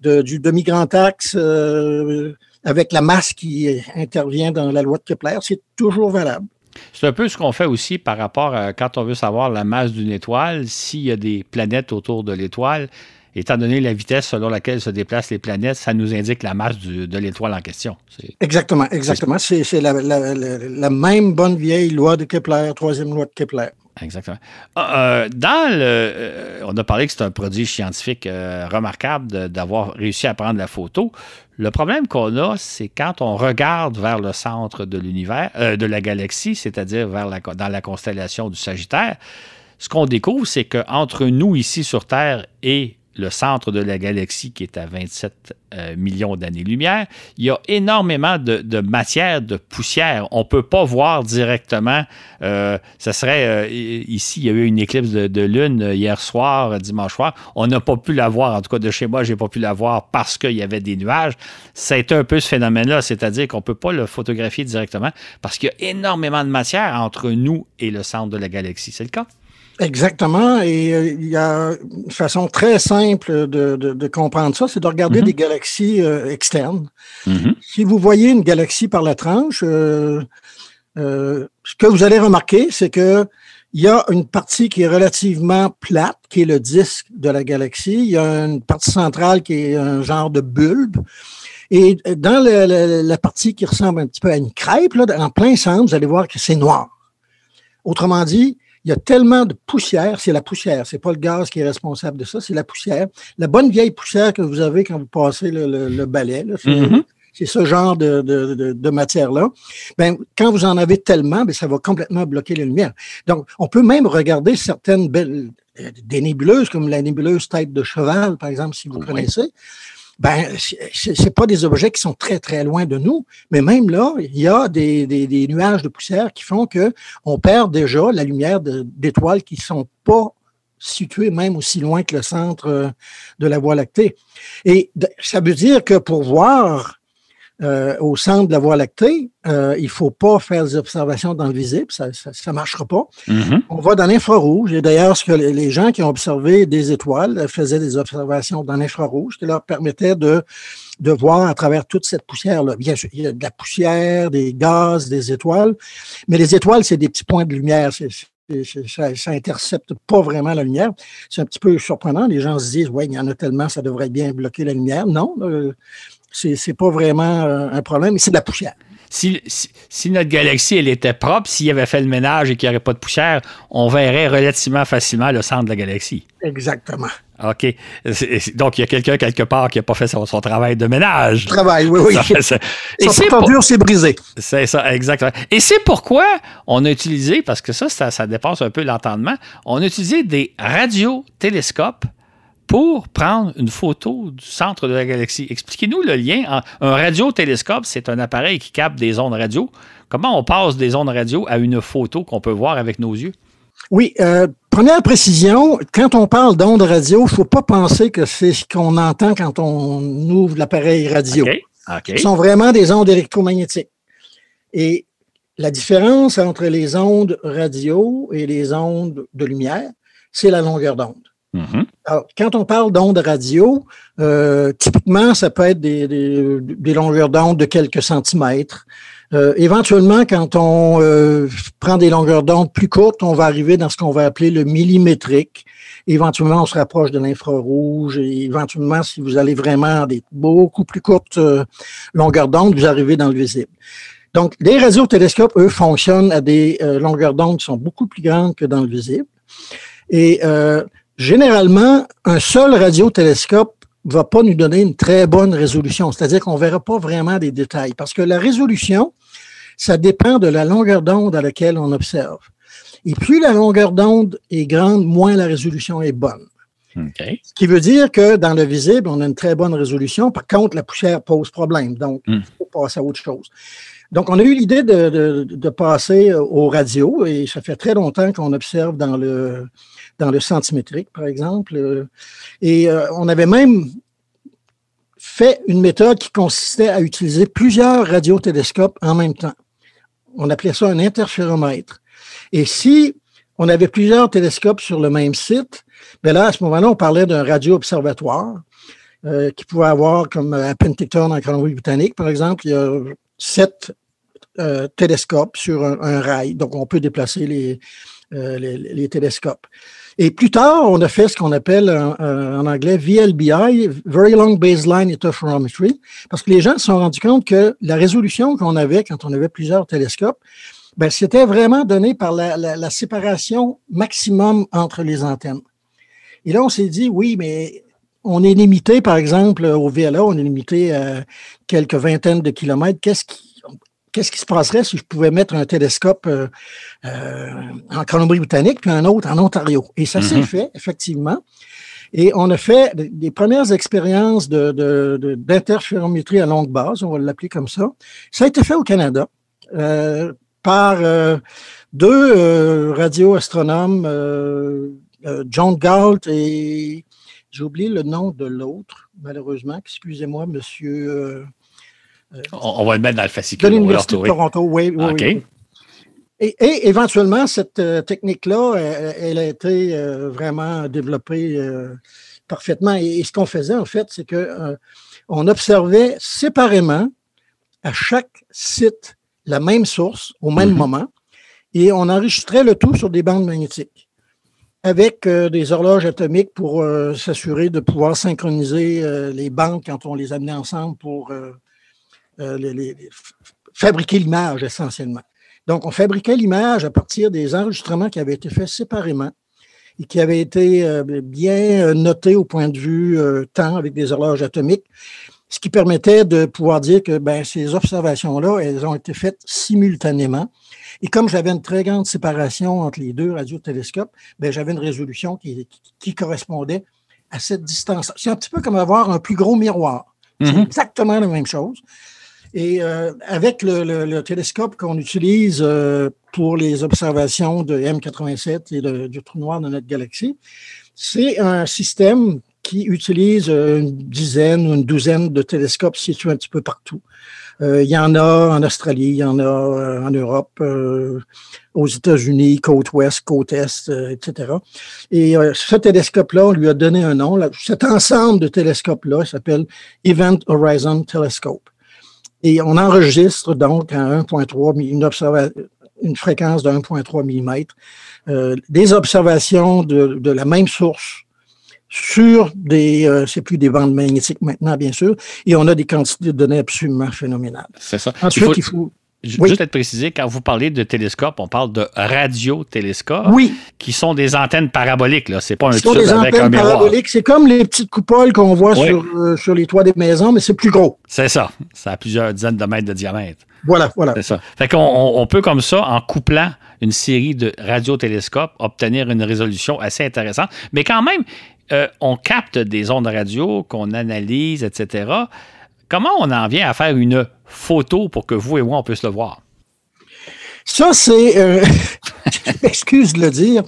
Speaker 2: du demi-grand axe euh, avec la masse qui intervient dans la loi de Kepler, c'est toujours valable.
Speaker 1: C'est un peu ce qu'on fait aussi par rapport à quand on veut savoir la masse d'une étoile, s'il y a des planètes autour de l'étoile, étant donné la vitesse selon laquelle se déplacent les planètes, ça nous indique la masse de l'étoile en question.
Speaker 2: Exactement, exactement. C'est la, la, même bonne vieille loi de Kepler, troisième loi de Kepler.
Speaker 1: Exactement. Ah, euh, dans le, euh, on a parlé que c'est un produit scientifique euh, remarquable d'avoir réussi à prendre la photo. Le problème qu'on a, c'est quand on regarde vers le centre de l'univers, de la galaxie, c'est-à-dire vers dans la constellation du Sagittaire, ce qu'on découvre, c'est qu'entre nous ici sur Terre et le centre de la galaxie qui est à 27 euh, millions d'années-lumière, il y a énormément de, matière, de poussière. On ne peut pas voir directement. Euh, ça serait euh, ici, il y a eu une éclipse de, lune hier soir, dimanche soir. On n'a pas pu la voir. En tout cas, de chez moi, je n'ai pas pu la voir parce qu'il y avait des nuages. C'est un peu ce phénomène-là, c'est-à-dire qu'on ne peut pas le photographier directement parce qu'il y a énormément de matière entre nous et le centre de la galaxie. C'est le cas?
Speaker 2: Exactement. Et euh, il y a une façon très simple de, comprendre ça, c'est de regarder mm-hmm. des galaxies euh, externes. Mm-hmm. Si vous voyez une galaxie par la tranche, euh, ce que vous allez remarquer, c'est que il y a une partie qui est relativement plate, qui est le disque de la galaxie. Il y a une partie centrale qui est un genre de bulbe. Et dans la partie qui ressemble un petit peu à une crêpe, là, en plein centre, vous allez voir que c'est noir. Autrement dit, il y a tellement de poussière, c'est la poussière, c'est pas le gaz qui est responsable de ça, c'est la poussière. La bonne vieille poussière que vous avez quand vous passez le, balai, mm-hmm. c'est ce genre de, matière-là. Ben, quand vous en avez tellement, ben, ça va complètement bloquer les lumières. Donc, on peut même regarder certaines belles, des nébuleuses, comme la nébuleuse tête de cheval, par exemple, si vous connaissez ben, c'est pas des objets qui sont très, très loin de nous, mais même là, il y a des, nuages de poussière qui font que on perd déjà la lumière d'étoiles qui sont pas situées même aussi loin que le centre euh, de la Voie lactée. Et ça veut dire que pour voir euh, au centre de la Voie lactée, euh, il ne faut pas faire des observations dans le visible, ça ne marchera pas. Mm-hmm. On va dans l'infrarouge. Et d'ailleurs, ce que les gens qui ont observé des étoiles faisaient des observations dans l'infrarouge qui leur permettait de, de voir à travers toute cette poussière-là. Bien sûr, il y a de la poussière, des gaz, des étoiles, mais les étoiles, c'est des petits points de lumière. ça, ça intercepte pas vraiment la lumière. C'est un petit peu surprenant. Les gens se disent, ouais, il y en a tellement, ça devrait bien bloquer la lumière. Non, euh, c'est pas vraiment euh, un problème, c'est de la poussière.
Speaker 1: Si, si, notre galaxie elle était propre, s'il avait fait le ménage et qu'il n'y aurait pas de poussière, on verrait relativement facilement le centre de la galaxie.
Speaker 2: Exactement.
Speaker 1: OK. Donc, il y a quelqu'un quelque part qui n'a pas fait son, travail de ménage.
Speaker 2: Travail, oui, oui. Ça, et c'est c'est brisé.
Speaker 1: C'est ça, exactement. Et c'est pourquoi on a utilisé, parce que ça, ça, ça dépasse un peu l'entendement, on a utilisé des radiotélescopes pour prendre une photo du centre de la galaxie. Expliquez-nous le lien. Un radiotélescope, c'est un appareil qui capte des ondes radio. Comment on passe des ondes radio à une photo qu'on peut voir avec nos yeux?
Speaker 2: Oui, euh, première précision, quand on parle d'ondes radio, il ne faut pas penser que c'est ce qu'on entend quand on ouvre l'appareil radio. Ce sont vraiment des ondes électromagnétiques. Et la différence entre les ondes radio et les ondes de lumière, c'est la longueur d'onde. Mm-hmm. Alors, quand on parle d'ondes radio, euh, typiquement, ça peut être des, longueurs d'onde de quelques centimètres. Euh, éventuellement, quand on euh, prend des longueurs d'onde plus courtes, on va arriver dans ce qu'on va appeler le millimétrique. Éventuellement, on se rapproche de l'infrarouge. Éventuellement, si vous allez vraiment à des beaucoup plus courtes longueurs d'onde, vous arrivez dans le visible. Donc, les radiotélescopes, eux, fonctionnent à des longueurs d'onde qui sont beaucoup plus grandes que dans le visible. Et Généralement, un seul radiotélescope ne va pas nous donner une très bonne résolution, c'est-à-dire qu'on ne verra pas vraiment des détails, parce que la résolution, ça dépend de la longueur d'onde à laquelle on observe. Et plus la longueur d'onde est grande, moins la résolution est bonne. Ce qui veut dire que dans le visible, on a une très bonne résolution. Par contre, la poussière pose problème. Donc, hmm. il faut passer à autre chose. Donc, on a eu l'idée de, de, passer au radio et ça fait très longtemps qu'on observe dans le, dans le centimétrique, par exemple. Euh, et euh, on avait même fait une méthode qui consistait à utiliser plusieurs radiotélescopes en même temps. On appelait ça un interféromètre. Et si on avait plusieurs télescopes sur le même site, bien là, à ce moment-là, on parlait d'un radio-observatoire euh, qui pouvait avoir, comme à Penticton en Colombie-Britannique, par exemple, il y a sept télescopes sur un, rail. Donc, on peut déplacer les télescopes. Et plus tard, on a fait ce qu'on appelle en anglais VLBI, Very Long Baseline Interferometry, parce que les gens se sont rendus compte que la résolution qu'on avait quand on avait plusieurs télescopes, ben, c'était vraiment donné par la, séparation maximum entre les antennes. Et là, on s'est dit, oui, mais on est limité, par exemple, au VLA, on est limité à quelques vingtaines de kilomètres. Qu'est-ce qui, qu'est-ce qui se passerait si je pouvais mettre un télescope euh, euh, en Colombie-Britannique puis un autre en Ontario? Et ça s'est
Speaker 1: Mhm.
Speaker 2: fait, effectivement. Et on a fait des- premières expériences de- de- de- d'interférométrie à longue base, on va l'appeler comme ça. Ça a été fait au Canada euh, par deux radioastronomes, John Galt et j'ai oublié le nom de l'autre, malheureusement. Excusez-moi, monsieur. Euh,
Speaker 1: On, on va le mettre dans le fascicule.
Speaker 2: de l'Université de. Toronto, oui. oui. Et, et éventuellement, cette euh, technique-là, elle, elle a été euh, vraiment développée euh, parfaitement. Et, et ce qu'on faisait, en fait, c'est que euh, on observait séparément à chaque site la même source au même
Speaker 1: Mhm.
Speaker 2: moment et on enregistrait le tout sur des bandes magnétiques avec euh, des horloges atomiques pour euh, s'assurer de pouvoir synchroniser euh, les bandes quand on les amenait ensemble pour euh, les- les- fabriquer l'image essentiellement. Donc, on fabriquait l'image à partir des enregistrements qui avaient été faits séparément et qui avaient été euh, bien euh, notés au point de vue euh, temps avec des horloges atomiques, ce qui permettait de pouvoir dire que ben, ces observations-là, elles ont été faites simultanément. Et comme j'avais une très grande séparation entre les deux radiotélescopes, ben, j'avais une résolution qui, qui- qui correspondait à cette distance. C'est un petit peu comme avoir un plus gros miroir. C'est
Speaker 1: Mhm.
Speaker 2: exactement la même chose. Et euh, avec le, le- le télescope qu'on utilise euh, pour les observations de M87 et du trou noir de notre galaxie, c'est un système qui utilise euh, une dizaine ou une douzaine de télescopes situés un petit peu partout. Euh, il y en a en Australie, il y en a euh, en Europe, euh, aux États-Unis, côte ouest, côte est, euh, etc. Et euh, ce télescope-là, on lui a donné un nom. Cet ensemble de télescopes-là s'appelle Event Horizon Telescope. Et on enregistre donc à 1.3, mi- une, une fréquence de 1.3 mm, euh, des observations de, de la même source sur des, euh, c'est plus des bandes magnétiques maintenant, bien sûr, et on a des quantités de données absolument phénoménales.
Speaker 1: C'est ça. Il
Speaker 2: Ensuite,
Speaker 1: faut
Speaker 2: il faut. Oui.
Speaker 1: juste être précisé, quand vous parlez de télescope, on parle de radiotélescopes
Speaker 2: Oui,
Speaker 1: qui sont des antennes paraboliques. Là. C'est pas un
Speaker 2: ce sont
Speaker 1: tube
Speaker 2: des
Speaker 1: avec un
Speaker 2: antennes
Speaker 1: miroir.
Speaker 2: paraboliques. C'est comme les petites coupoles qu'on voit
Speaker 1: Oui.
Speaker 2: sur, euh, sur les toits des maisons, mais c'est plus gros.
Speaker 1: C'est ça. Ça a plusieurs dizaines de mètres de diamètre.
Speaker 2: Voilà, voilà.
Speaker 1: C'est ça. Fait qu'on on, on peut comme ça, en couplant une série de radiotélescopes, obtenir une résolution assez intéressante. Mais quand même, euh, on capte des ondes radio qu'on analyse, etc. Comment on en vient à faire une photo pour que vous et moi, on puisse le voir?
Speaker 2: Ça, c'est, euh, je m'excuse de le dire,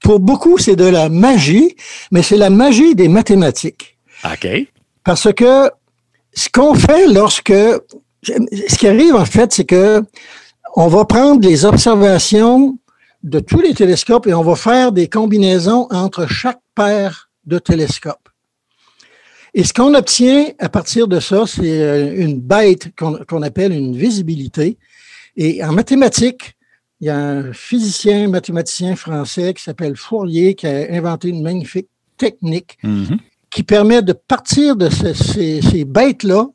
Speaker 2: pour beaucoup, c'est de la magie, mais c'est la magie des mathématiques.
Speaker 1: OK.
Speaker 2: Parce que ce qu'on fait lorsque, ce qui arrive en fait, c'est que on va prendre les observations de tous les télescopes et on va faire des combinaisons entre chaque paire de télescopes. Et ce qu'on obtient à partir de ça, c'est euh, une bête qu'on appelle une visibilité. Et en mathématiques, il y a un physicien, mathématicien français qui s'appelle Fourier qui a inventé une magnifique technique
Speaker 1: Mhm.
Speaker 2: qui permet de partir de ce- ces, ces bêtes-là,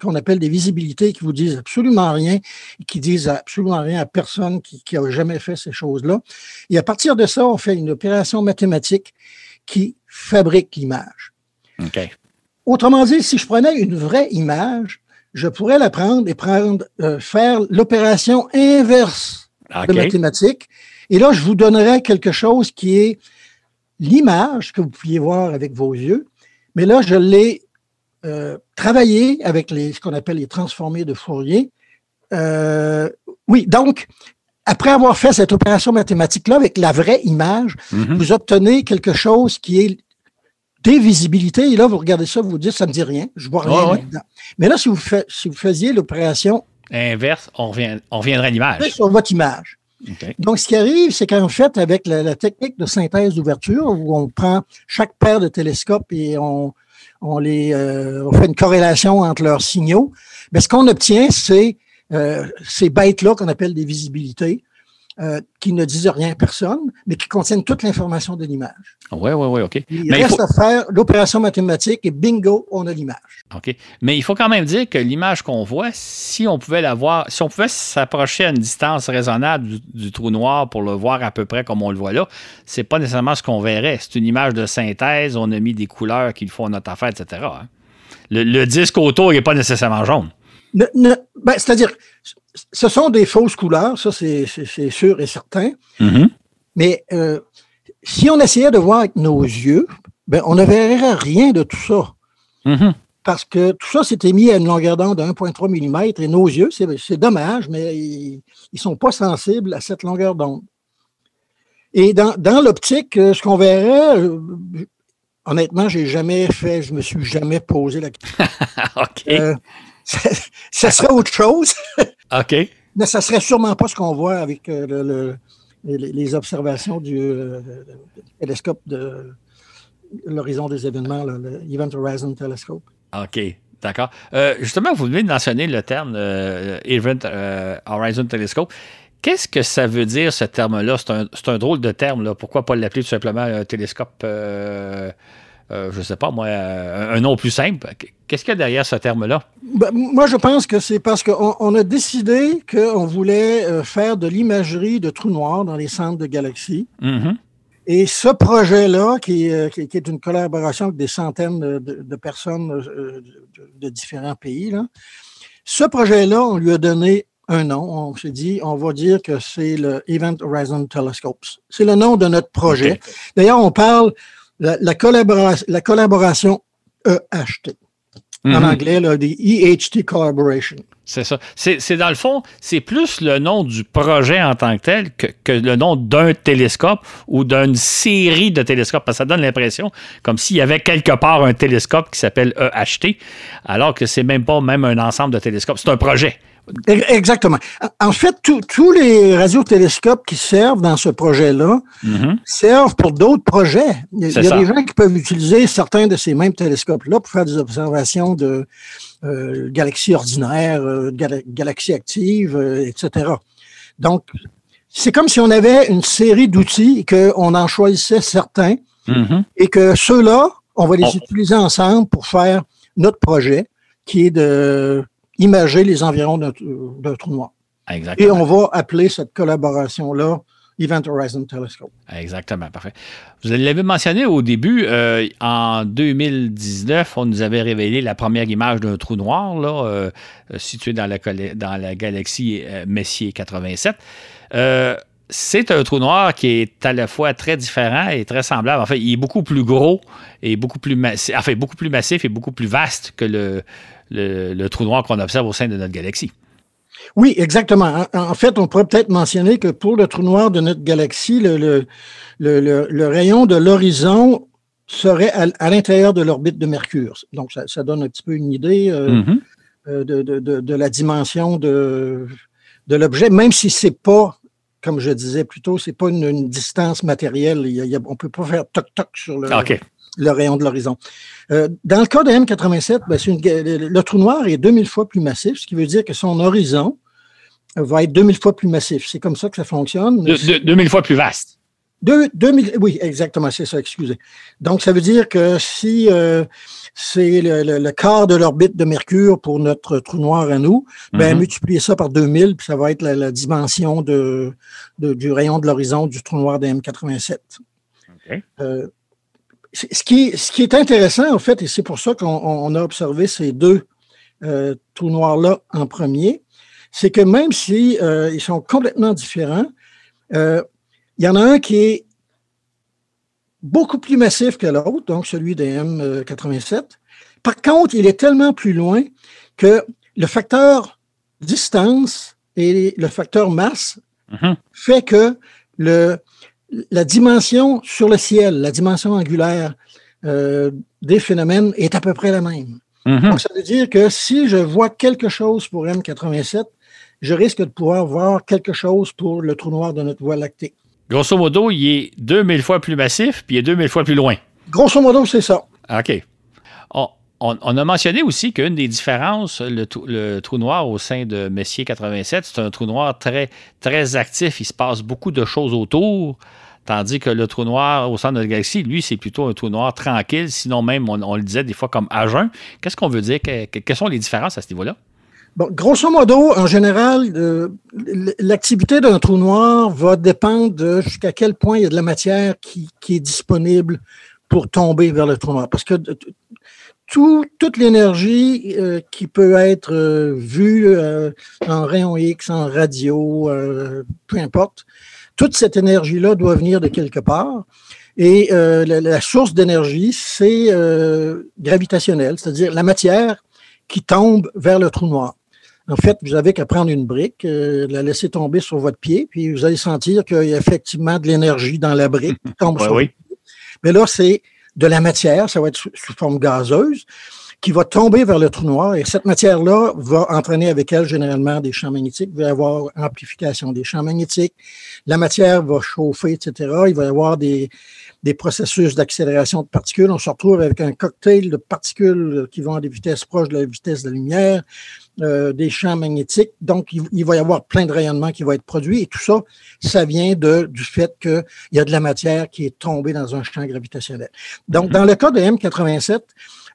Speaker 2: qu'on appelle des visibilités, qui vous disent absolument rien, et qui disent absolument rien à personne qui, qui a jamais fait ces choses-là. Et à partir de ça, on fait une opération mathématique qui fabrique l'image. Autrement dit, si je prenais une vraie image, je pourrais la prendre et prendre, euh, faire l'opération inverse de mathématiques. Et là, je vous donnerai quelque chose qui est l'image que vous pouviez voir avec vos yeux. Mais là, je l'ai euh, travaillé avec les, ce qu'on appelle les transformés de Fourier. Euh, oui, donc, après avoir fait cette opération mathématique-là avec la vraie image,
Speaker 1: Mhm.
Speaker 2: vous obtenez quelque chose qui est des visibilités. Et là, vous regardez ça, vous vous dites, ça ne me dit rien, je vois rien
Speaker 1: ouais.
Speaker 2: là-dedans. Mais là, si vous, fa- si vous faisiez l'opération
Speaker 1: Inverse, on, revient, on reviendra à l'image.
Speaker 2: sur votre image, donc, ce qui arrive, c'est qu'en fait, avec la, la technique de synthèse d'ouverture, où on prend chaque paire de télescopes et on, on les, euh, on fait une corrélation entre leurs signaux, mais ce qu'on obtient, c'est euh, ces bêtes-là qu'on appelle des visibilités, euh, qui ne disent rien à personne, mais qui contiennent toute l'information de l'image.
Speaker 1: Oui, oui, oui, OK.
Speaker 2: Il
Speaker 1: Mais il
Speaker 2: reste
Speaker 1: faut-
Speaker 2: à faire l'opération mathématique et bingo, on a l'image.
Speaker 1: OK. Mais il faut quand même dire que l'image qu'on voit, si on pouvait la voir, si on pouvait s'approcher à une distance raisonnable du, du trou noir pour le voir à peu près comme on le voit là, c'est pas nécessairement ce qu'on verrait. C'est une image de synthèse, on a mis des couleurs qui font notre affaire, etc. hein. Le, le disque autour n'est pas nécessairement jaune.
Speaker 2: Ben, C'est-à-dire, ce sont des fausses couleurs, ça c'est sûr et certain.
Speaker 1: Mm-hmm.
Speaker 2: Mais euh, si on essayait de voir avec nos yeux, ben, on ne verrait rien de tout ça.
Speaker 1: Mm-hmm.
Speaker 2: Parce que tout ça s'était mis à une longueur d'onde de 1,3 mm et nos yeux, c'est dommage, mais ils ne sont pas sensibles à cette longueur d'onde. Et dans, l'optique, euh, ce qu'on verrait, euh, honnêtement, j'ai jamais fait, je me suis jamais posé la question. ça, serait autre chose.
Speaker 1: OK.
Speaker 2: Mais ça serait sûrement pas ce qu'on voit avec le les, observations du euh, télescope de l'horizon des événements, le Event Horizon Telescope.
Speaker 1: OK. D'accord. Euh, justement, vous venez de mentionner le terme euh, Event Horizon Telescope. Qu'est-ce que ça veut dire, ce terme-là? C'est un, drôle de terme. Là. Pourquoi pas l'appeler tout simplement un télescope euh, je ne sais pas, moi, euh, un nom plus simple. Qu'est-ce qu'il y a derrière ce terme-là?
Speaker 2: Ben, moi, je pense que c'est parce qu'on a décidé qu'on voulait euh, faire de l'imagerie de trous noirs dans les centres de galaxies.
Speaker 1: Mm-hmm.
Speaker 2: Et ce projet-là, qui, est une collaboration avec des centaines de, personnes de, différents pays, ce projet-là, on lui a donné un nom. On s'est dit, on va dire que c'est le Event Horizon Telescopes. C'est le nom de notre projet. D'ailleurs, on parle la, collaboration, la collaboration EHT. En mhm. anglais, là, des EHT Collaboration.
Speaker 1: C'est ça. C'est dans le fond, c'est plus le nom du projet en tant que tel que, le nom d'un télescope ou d'une série de télescopes. Parce que ça donne l'impression comme s'il y avait quelque part un télescope qui s'appelle EHT, alors que c'est même pas même un ensemble de télescopes. C'est un projet.
Speaker 2: Exactement. En fait, tous les radiotélescopes qui servent dans ce projet-là
Speaker 1: mm-hmm.
Speaker 2: servent pour d'autres projets. Il y a, des gens qui peuvent utiliser certains de ces mêmes télescopes-là pour faire des observations de euh, galaxies ordinaires, euh, galaxies actives, euh, etc. Donc, c'est comme si on avait une série d'outils et qu'on en choisissait certains
Speaker 1: mm-hmm.
Speaker 2: et que ceux-là, on va les utiliser ensemble pour faire notre projet qui est de imager les environs d'un trou noir.
Speaker 1: Exactement.
Speaker 2: Et on va appeler cette collaboration-là Event Horizon Telescope.
Speaker 1: Exactement, parfait. Vous l'avez mentionné au début, euh, en 2019, on nous avait révélé la première image d'un trou noir là, euh, situé dans la, dans la galaxie euh, Messier 87. c'est un trou noir qui est à la fois très différent et très semblable. En fait, il est beaucoup plus gros et beaucoup plus, enfin, beaucoup plus massif et beaucoup plus vaste que le, le, trou noir qu'on observe au sein de notre galaxie.
Speaker 2: Oui, exactement. En, fait, on pourrait peut-être mentionner que pour le trou noir de notre galaxie, le, le, rayon de l'horizon serait à, l'intérieur de l'orbite de Mercure. Donc, ça, donne un petit peu une idée euh,
Speaker 1: mm-hmm.
Speaker 2: euh, de, la dimension de, l'objet, même si c'est pas, comme je disais plus tôt, c'est pas une, distance matérielle. on ne peut pas faire toc-toc sur le, le rayon de l'horizon. Euh, dans le cas de M87, ben, le, trou noir est 2000 fois plus massif, ce qui veut dire que son horizon va être 2000 fois plus massif. C'est comme ça que ça fonctionne.
Speaker 1: 2000 fois plus vaste.
Speaker 2: 2000, oui, exactement, c'est ça, excusez. Donc, ça veut dire que si euh, c'est le, quart de l'orbite de Mercure pour notre trou noir à nous, ben, mm-hmm. multipliez ça par 2000, puis ça va être la, dimension de, du rayon de l'horizon du trou noir de M87. Euh, ce qui, ce qui est intéressant, en fait, et c'est pour ça qu'on a observé ces deux euh, trous noirs-là en premier, c'est que même si euh, ils sont complètement différents, euh, il y en a un qui est beaucoup plus massif que l'autre, donc celui des M87. Par contre, il est tellement plus loin que le facteur distance et le facteur masse
Speaker 1: mm-hmm.
Speaker 2: fait que le, la dimension sur le ciel, la dimension angulaire euh, des phénomènes est à peu près la même.
Speaker 1: Mm-hmm.
Speaker 2: Donc, ça veut dire que si je vois quelque chose pour M87, je risque de pouvoir voir quelque chose pour le trou noir de notre Voie lactée.
Speaker 1: Grosso modo, il est 2000 fois plus massif, puis il est 2000 fois plus loin.
Speaker 2: Grosso modo, c'est ça.
Speaker 1: OK. On, a mentionné aussi qu'une des différences, le, trou noir au sein de Messier 87, c'est un trou noir très, très actif. Il se passe beaucoup de choses autour. Tandis que le trou noir au centre de la galaxie, lui, c'est plutôt un trou noir tranquille, sinon même, on, le disait des fois comme à jeun. Qu'est-ce qu'on veut dire? quelles sont les différences à ce niveau-là?
Speaker 2: Bon, grosso modo, en général, euh, l'activité d'un trou noir va dépendre de jusqu'à quel point il y a de la matière qui, est disponible pour tomber vers le trou noir. Parce que toute l'énergie euh, qui peut être euh, vue euh, en rayon X, en radio, peu importe, toute cette énergie-là doit venir de quelque part. Et la, la, source d'énergie, c'est gravitationnel, c'est-à-dire la matière qui tombe vers le trou noir. En fait, vous avez qu'à prendre une brique, la laisser tomber sur votre pied, puis vous allez sentir qu'il y a effectivement de l'énergie dans la brique qui tombe sur oui. Mais là, c'est de la matière, ça va être sous, forme gazeuse, qui va tomber vers le trou noir. Et cette matière-là va entraîner avec elle généralement des champs magnétiques. Il va y avoir amplification des champs magnétiques. La matière va chauffer, etc. Il va y avoir des, des processus d'accélération de particules. On se retrouve avec un cocktail de particules qui vont à des vitesses proches de la vitesse de la lumière. Euh, des champs magnétiques. Donc, il, va y avoir plein de rayonnements qui vont être produits. Et tout ça, ça vient de, du fait qu'il y a de la matière qui est tombée dans un champ gravitationnel. Donc, dans le cas de M87,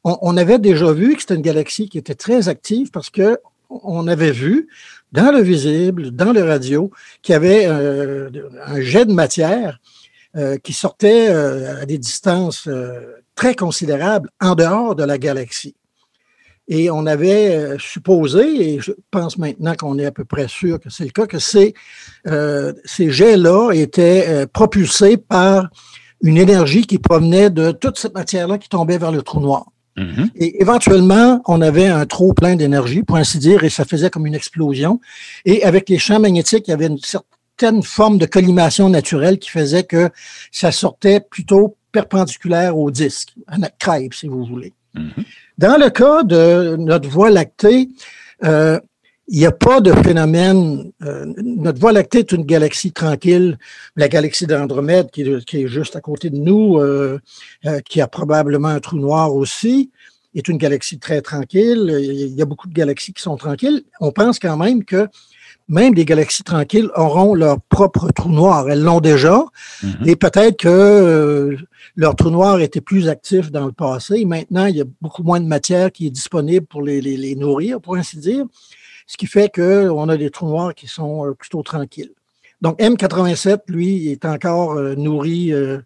Speaker 2: on, avait déjà vu que c'était une galaxie qui était très active parce que on avait vu dans le visible, dans le radio, qu'il y avait euh, un jet de matière euh, qui sortait à des distances très considérables en dehors de la galaxie. Et on avait euh, supposé, et je pense maintenant qu'on est à peu près sûr que c'est le cas, que ces, euh, ces jets-là étaient euh, propulsés par une énergie qui provenait de toute cette matière-là qui tombait vers le trou noir. Mm-hmm. Et éventuellement, on avait un trop plein d'énergie, pour ainsi dire, et ça faisait comme une explosion. Et avec les champs magnétiques, il y avait une certaine forme de collimation naturelle qui faisait que ça sortait plutôt perpendiculaire au disque, à notre crêpe, si vous voulez. Mm-hmm. Dans le cas de notre Voie lactée, euh, il n'y a pas de phénomène. Euh, notre Voie lactée est une galaxie tranquille. La galaxie d'Andromède, qui, est juste à côté de nous, euh, qui a probablement un trou noir aussi, est une galaxie très tranquille. Il y a beaucoup de galaxies qui sont tranquilles. On pense quand même que même des galaxies tranquilles auront leur propre trou noir. Elles l'ont déjà. Mm-hmm. Et peut-être que leur trou noir était plus actif dans le passé. Maintenant, il y a beaucoup moins de matière qui est disponible pour les, nourrir, pour ainsi dire, ce qui fait qu'on a des trous noirs qui sont euh, plutôt tranquilles. Donc, M87, lui, est encore euh, nourri euh,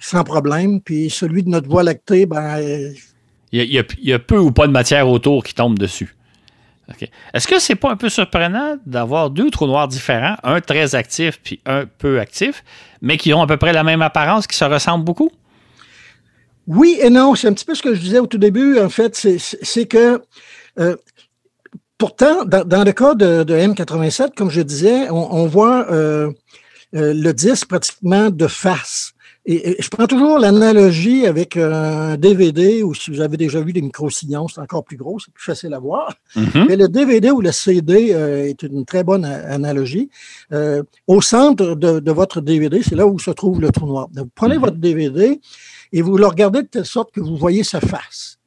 Speaker 2: sans problème. Puis celui de notre Voie lactée, ben.
Speaker 1: Il y, a, peu ou pas de matière autour qui tombe dessus. Est-ce que c'est pas un peu surprenant d'avoir deux trous noirs différents, un très actif puis un peu actif, mais qui ont à peu près la même apparence, qui se ressemblent beaucoup?
Speaker 2: Oui et non. C'est un petit peu ce que je disais au tout début. En fait, c'est que euh, pourtant, dans, le cas de, M87, comme je disais, on, voit euh, euh, le disque pratiquement de face. Et, je prends toujours l'analogie avec un DVD ou si vous avez déjà vu des micro-sillons, c'est encore plus gros, c'est plus facile à voir. Mm-hmm. Mais le DVD ou le CD euh, est une très bonne analogie. Euh, au centre de, votre DVD, c'est là où se trouve le trou noir. vous prenez mm-hmm. votre DVD et vous le regardez de telle sorte que vous voyez sa face.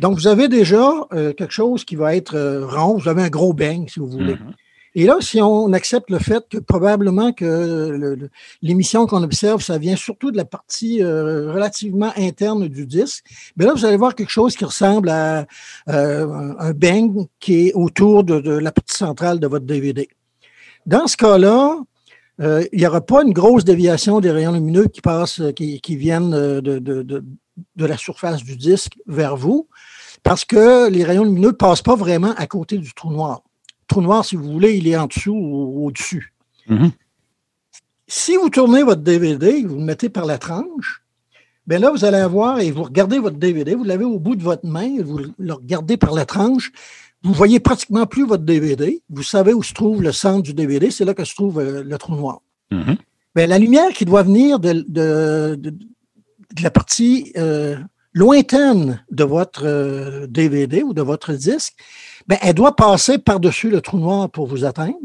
Speaker 2: Donc, vous avez déjà euh, quelque chose qui va être rond. Vous avez un gros bang, si vous voulez. Mm-hmm. Et là, si on accepte le fait que probablement que l'émission qu'on observe, ça vient surtout de la partie euh, relativement interne du disque, bien là, vous allez voir quelque chose qui ressemble à euh, un bang qui est autour de, la partie centrale de votre DVD. Dans ce cas-là, euh, il n'y aura pas une grosse déviation des rayons lumineux qui passent, qui, viennent de, la surface du disque vers vous, parce que les rayons lumineux ne passent pas vraiment à côté du trou noir trou noir, si vous voulez, il est en dessous ou au-dessus. Mm-hmm. Si vous tournez votre DVD, vous le mettez par la tranche, bien là, vous allez avoir, et vous regardez votre DVD, vous l'avez au bout de votre main, vous le regardez par la tranche, vous voyez pratiquement plus votre DVD, vous savez où se trouve le centre du DVD, c'est là que se trouve euh, le trou noir. Mm-hmm. la lumière qui doit venir de, la partie euh, lointaine de votre DVD euh, ou de votre disque, ben, elle doit passer par-dessus le trou noir pour vous atteindre.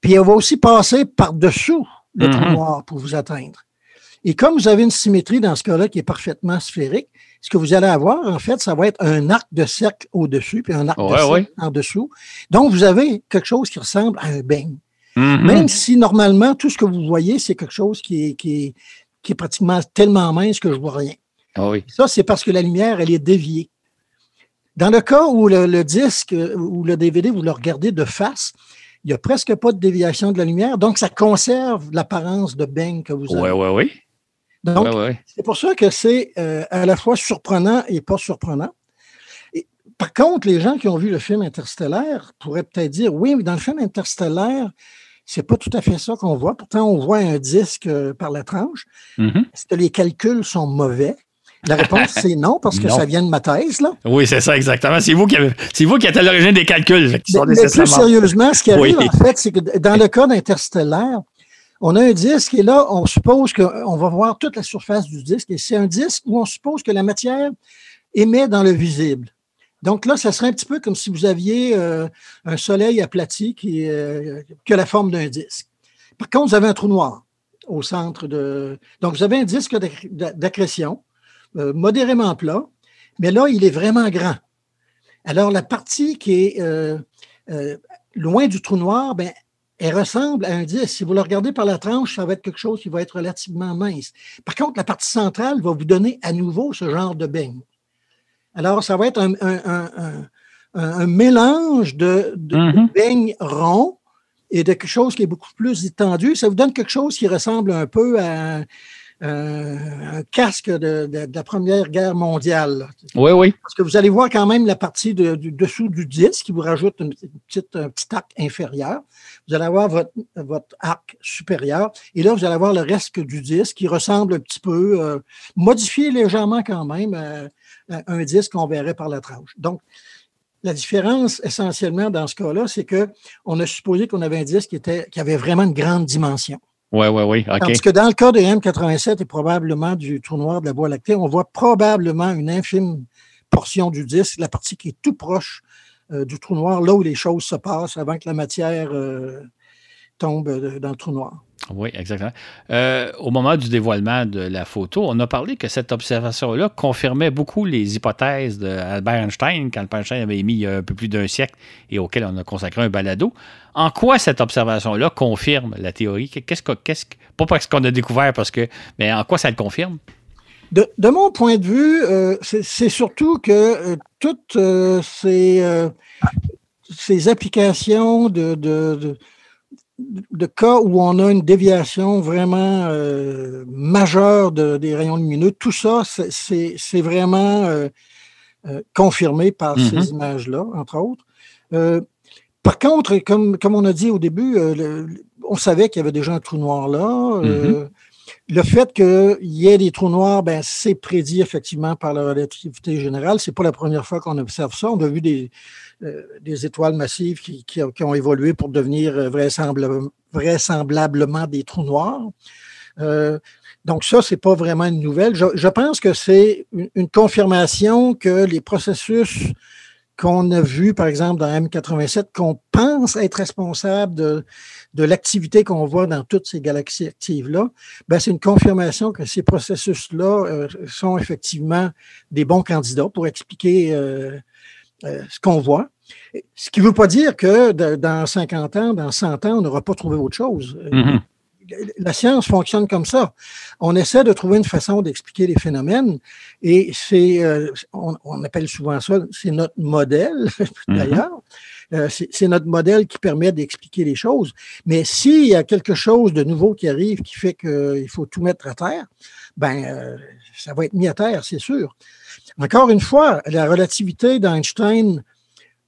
Speaker 2: Puis elle va aussi passer par-dessous le trou mm-hmm. noir pour vous atteindre. Et comme vous avez une symétrie dans ce cas-là qui est parfaitement sphérique, ce que vous allez avoir, en fait, ça va être un arc de cercle au-dessus, puis un arc de cercle en dessous. Donc, vous avez quelque chose qui ressemble à un beigne. Mm-hmm. Même si normalement, tout ce que vous voyez, c'est quelque chose qui est, qui, est, pratiquement tellement mince que je ne vois rien.
Speaker 1: Ah oui.
Speaker 2: Ça, c'est parce que la lumière, elle est déviée. Dans le cas où le, disque ou le DVD, vous le regardez de face, il n'y a presque pas de déviation de la lumière, donc ça conserve l'apparence de bang que vous avez.
Speaker 1: Oui, oui, oui.
Speaker 2: Donc, c'est pour ça que c'est à la fois surprenant et pas surprenant. par contre, les gens qui ont vu le film Interstellaire pourraient peut-être dire oui, mais dans le film Interstellaire, c'est pas tout à fait ça qu'on voit. Pourtant, on voit un disque par la tranche. Mm-hmm. Que les calculs sont mauvais? La réponse, c'est non, parce que ça vient de ma thèse. Là.
Speaker 1: Oui, c'est ça, exactement. C'est vous qui, c'est vous qui êtes à l'origine des calculs.
Speaker 2: mais, plus sérieusement, ce qui arrive, en fait, c'est que dans le cas d'Interstellaire, on a un disque et là, on suppose qu'on va voir toute la surface du disque. Et c'est un disque où on suppose que la matière émet dans le visible. Donc là, ça serait un petit peu comme si vous aviez euh, un soleil aplati qui, euh, qui a la forme d'un disque. Par contre, vous avez un trou noir au centre de. Donc, vous avez un disque d'accrétion euh, modérément plat, mais là, il est vraiment grand. Alors, la partie qui est euh, euh, loin du trou noir, ben, elle ressemble à un disque. Si vous le regardez par la tranche, ça va être quelque chose qui va être relativement mince. Par contre, la partie centrale va vous donner à nouveau ce genre de beigne. Alors, ça va être un, mélange de, de, beigne rond et de quelque chose qui est beaucoup plus étendu. Ça vous donne quelque chose qui ressemble un peu à un casque de, la Première Guerre mondiale.
Speaker 1: Oui, oui.
Speaker 2: Parce que vous allez voir quand même la partie du dessous du disque qui vous rajoute une petite, un petit arc inférieur. Vous allez avoir votre, votre, arc supérieur. Et là, vous allez avoir le reste du disque qui ressemble un petit peu, euh, modifié légèrement quand même, euh, à un disque qu'on verrait par la tranche. Donc, la différence essentiellement dans ce cas-là, c'est qu'on a supposé qu'on avait un disque qui, était, qui avait vraiment une grande dimension.
Speaker 1: Oui, oui, oui.
Speaker 2: Parce que dans le cas de M87 et probablement du trou noir de la Voie lactée, on voit probablement une infime portion du disque, la partie qui est tout proche euh, du trou noir, là où les choses se passent avant que la matière euh, tombe euh, dans le trou noir.
Speaker 1: Oui, exactement. Euh, au moment du dévoilement de la photo, on a parlé que cette observation-là confirmait beaucoup les hypothèses d'Albert Einstein, qu'Albert Einstein avait émis il y a un peu plus d'un siècle et auquel on a consacré un balado. En quoi cette observation-là confirme la théorie? Qu'est-ce que, qu'est-ce pas parce qu'on a découvert, parce que, mais en quoi ça le confirme?
Speaker 2: De, mon point de vue, euh, c'est, surtout que euh, toutes ces, ces, applications de de cas où on a une déviation vraiment euh, majeure des rayons lumineux, tout ça, c'est vraiment euh, euh, confirmé par ces mm-hmm. images-là, entre autres. par contre, comme, comme on a dit au début, on savait qu'il y avait déjà un trou noir là. Mm-hmm. Le fait qu'il y ait des trous noirs, ben, c'est prédit effectivement par la relativité générale. C'est pas la première fois qu'on observe ça. On a vu des, des étoiles massives qui, ont évolué pour devenir euh, vraisemblablement des trous noirs. Euh, donc ça, c'est pas vraiment une nouvelle. Je, pense que c'est une, confirmation que les processus qu'on a vus, par exemple, dans M87, qu'on pense être responsables de, de l'activité qu'on voit dans toutes ces galaxies actives-là, ben, c'est une confirmation que ces processus-là euh, sont effectivement des bons candidats pour expliquer euh, euh, ce qu'on voit. Ce qui ne veut pas dire que dans 50 ans, dans 100 ans, on n'aura pas trouvé autre chose. Mm-hmm la science fonctionne comme ça. On essaie de trouver une façon d'expliquer les phénomènes et c'est, euh, on, appelle souvent ça, c'est notre modèle mhm. d'ailleurs. Euh, c'est notre modèle qui permet d'expliquer les choses. Mais s'il y a quelque chose de nouveau qui arrive qui fait qu'il faut tout mettre à terre, ben euh, ça va être mis à terre, c'est sûr. Encore une fois, la relativité d'Einstein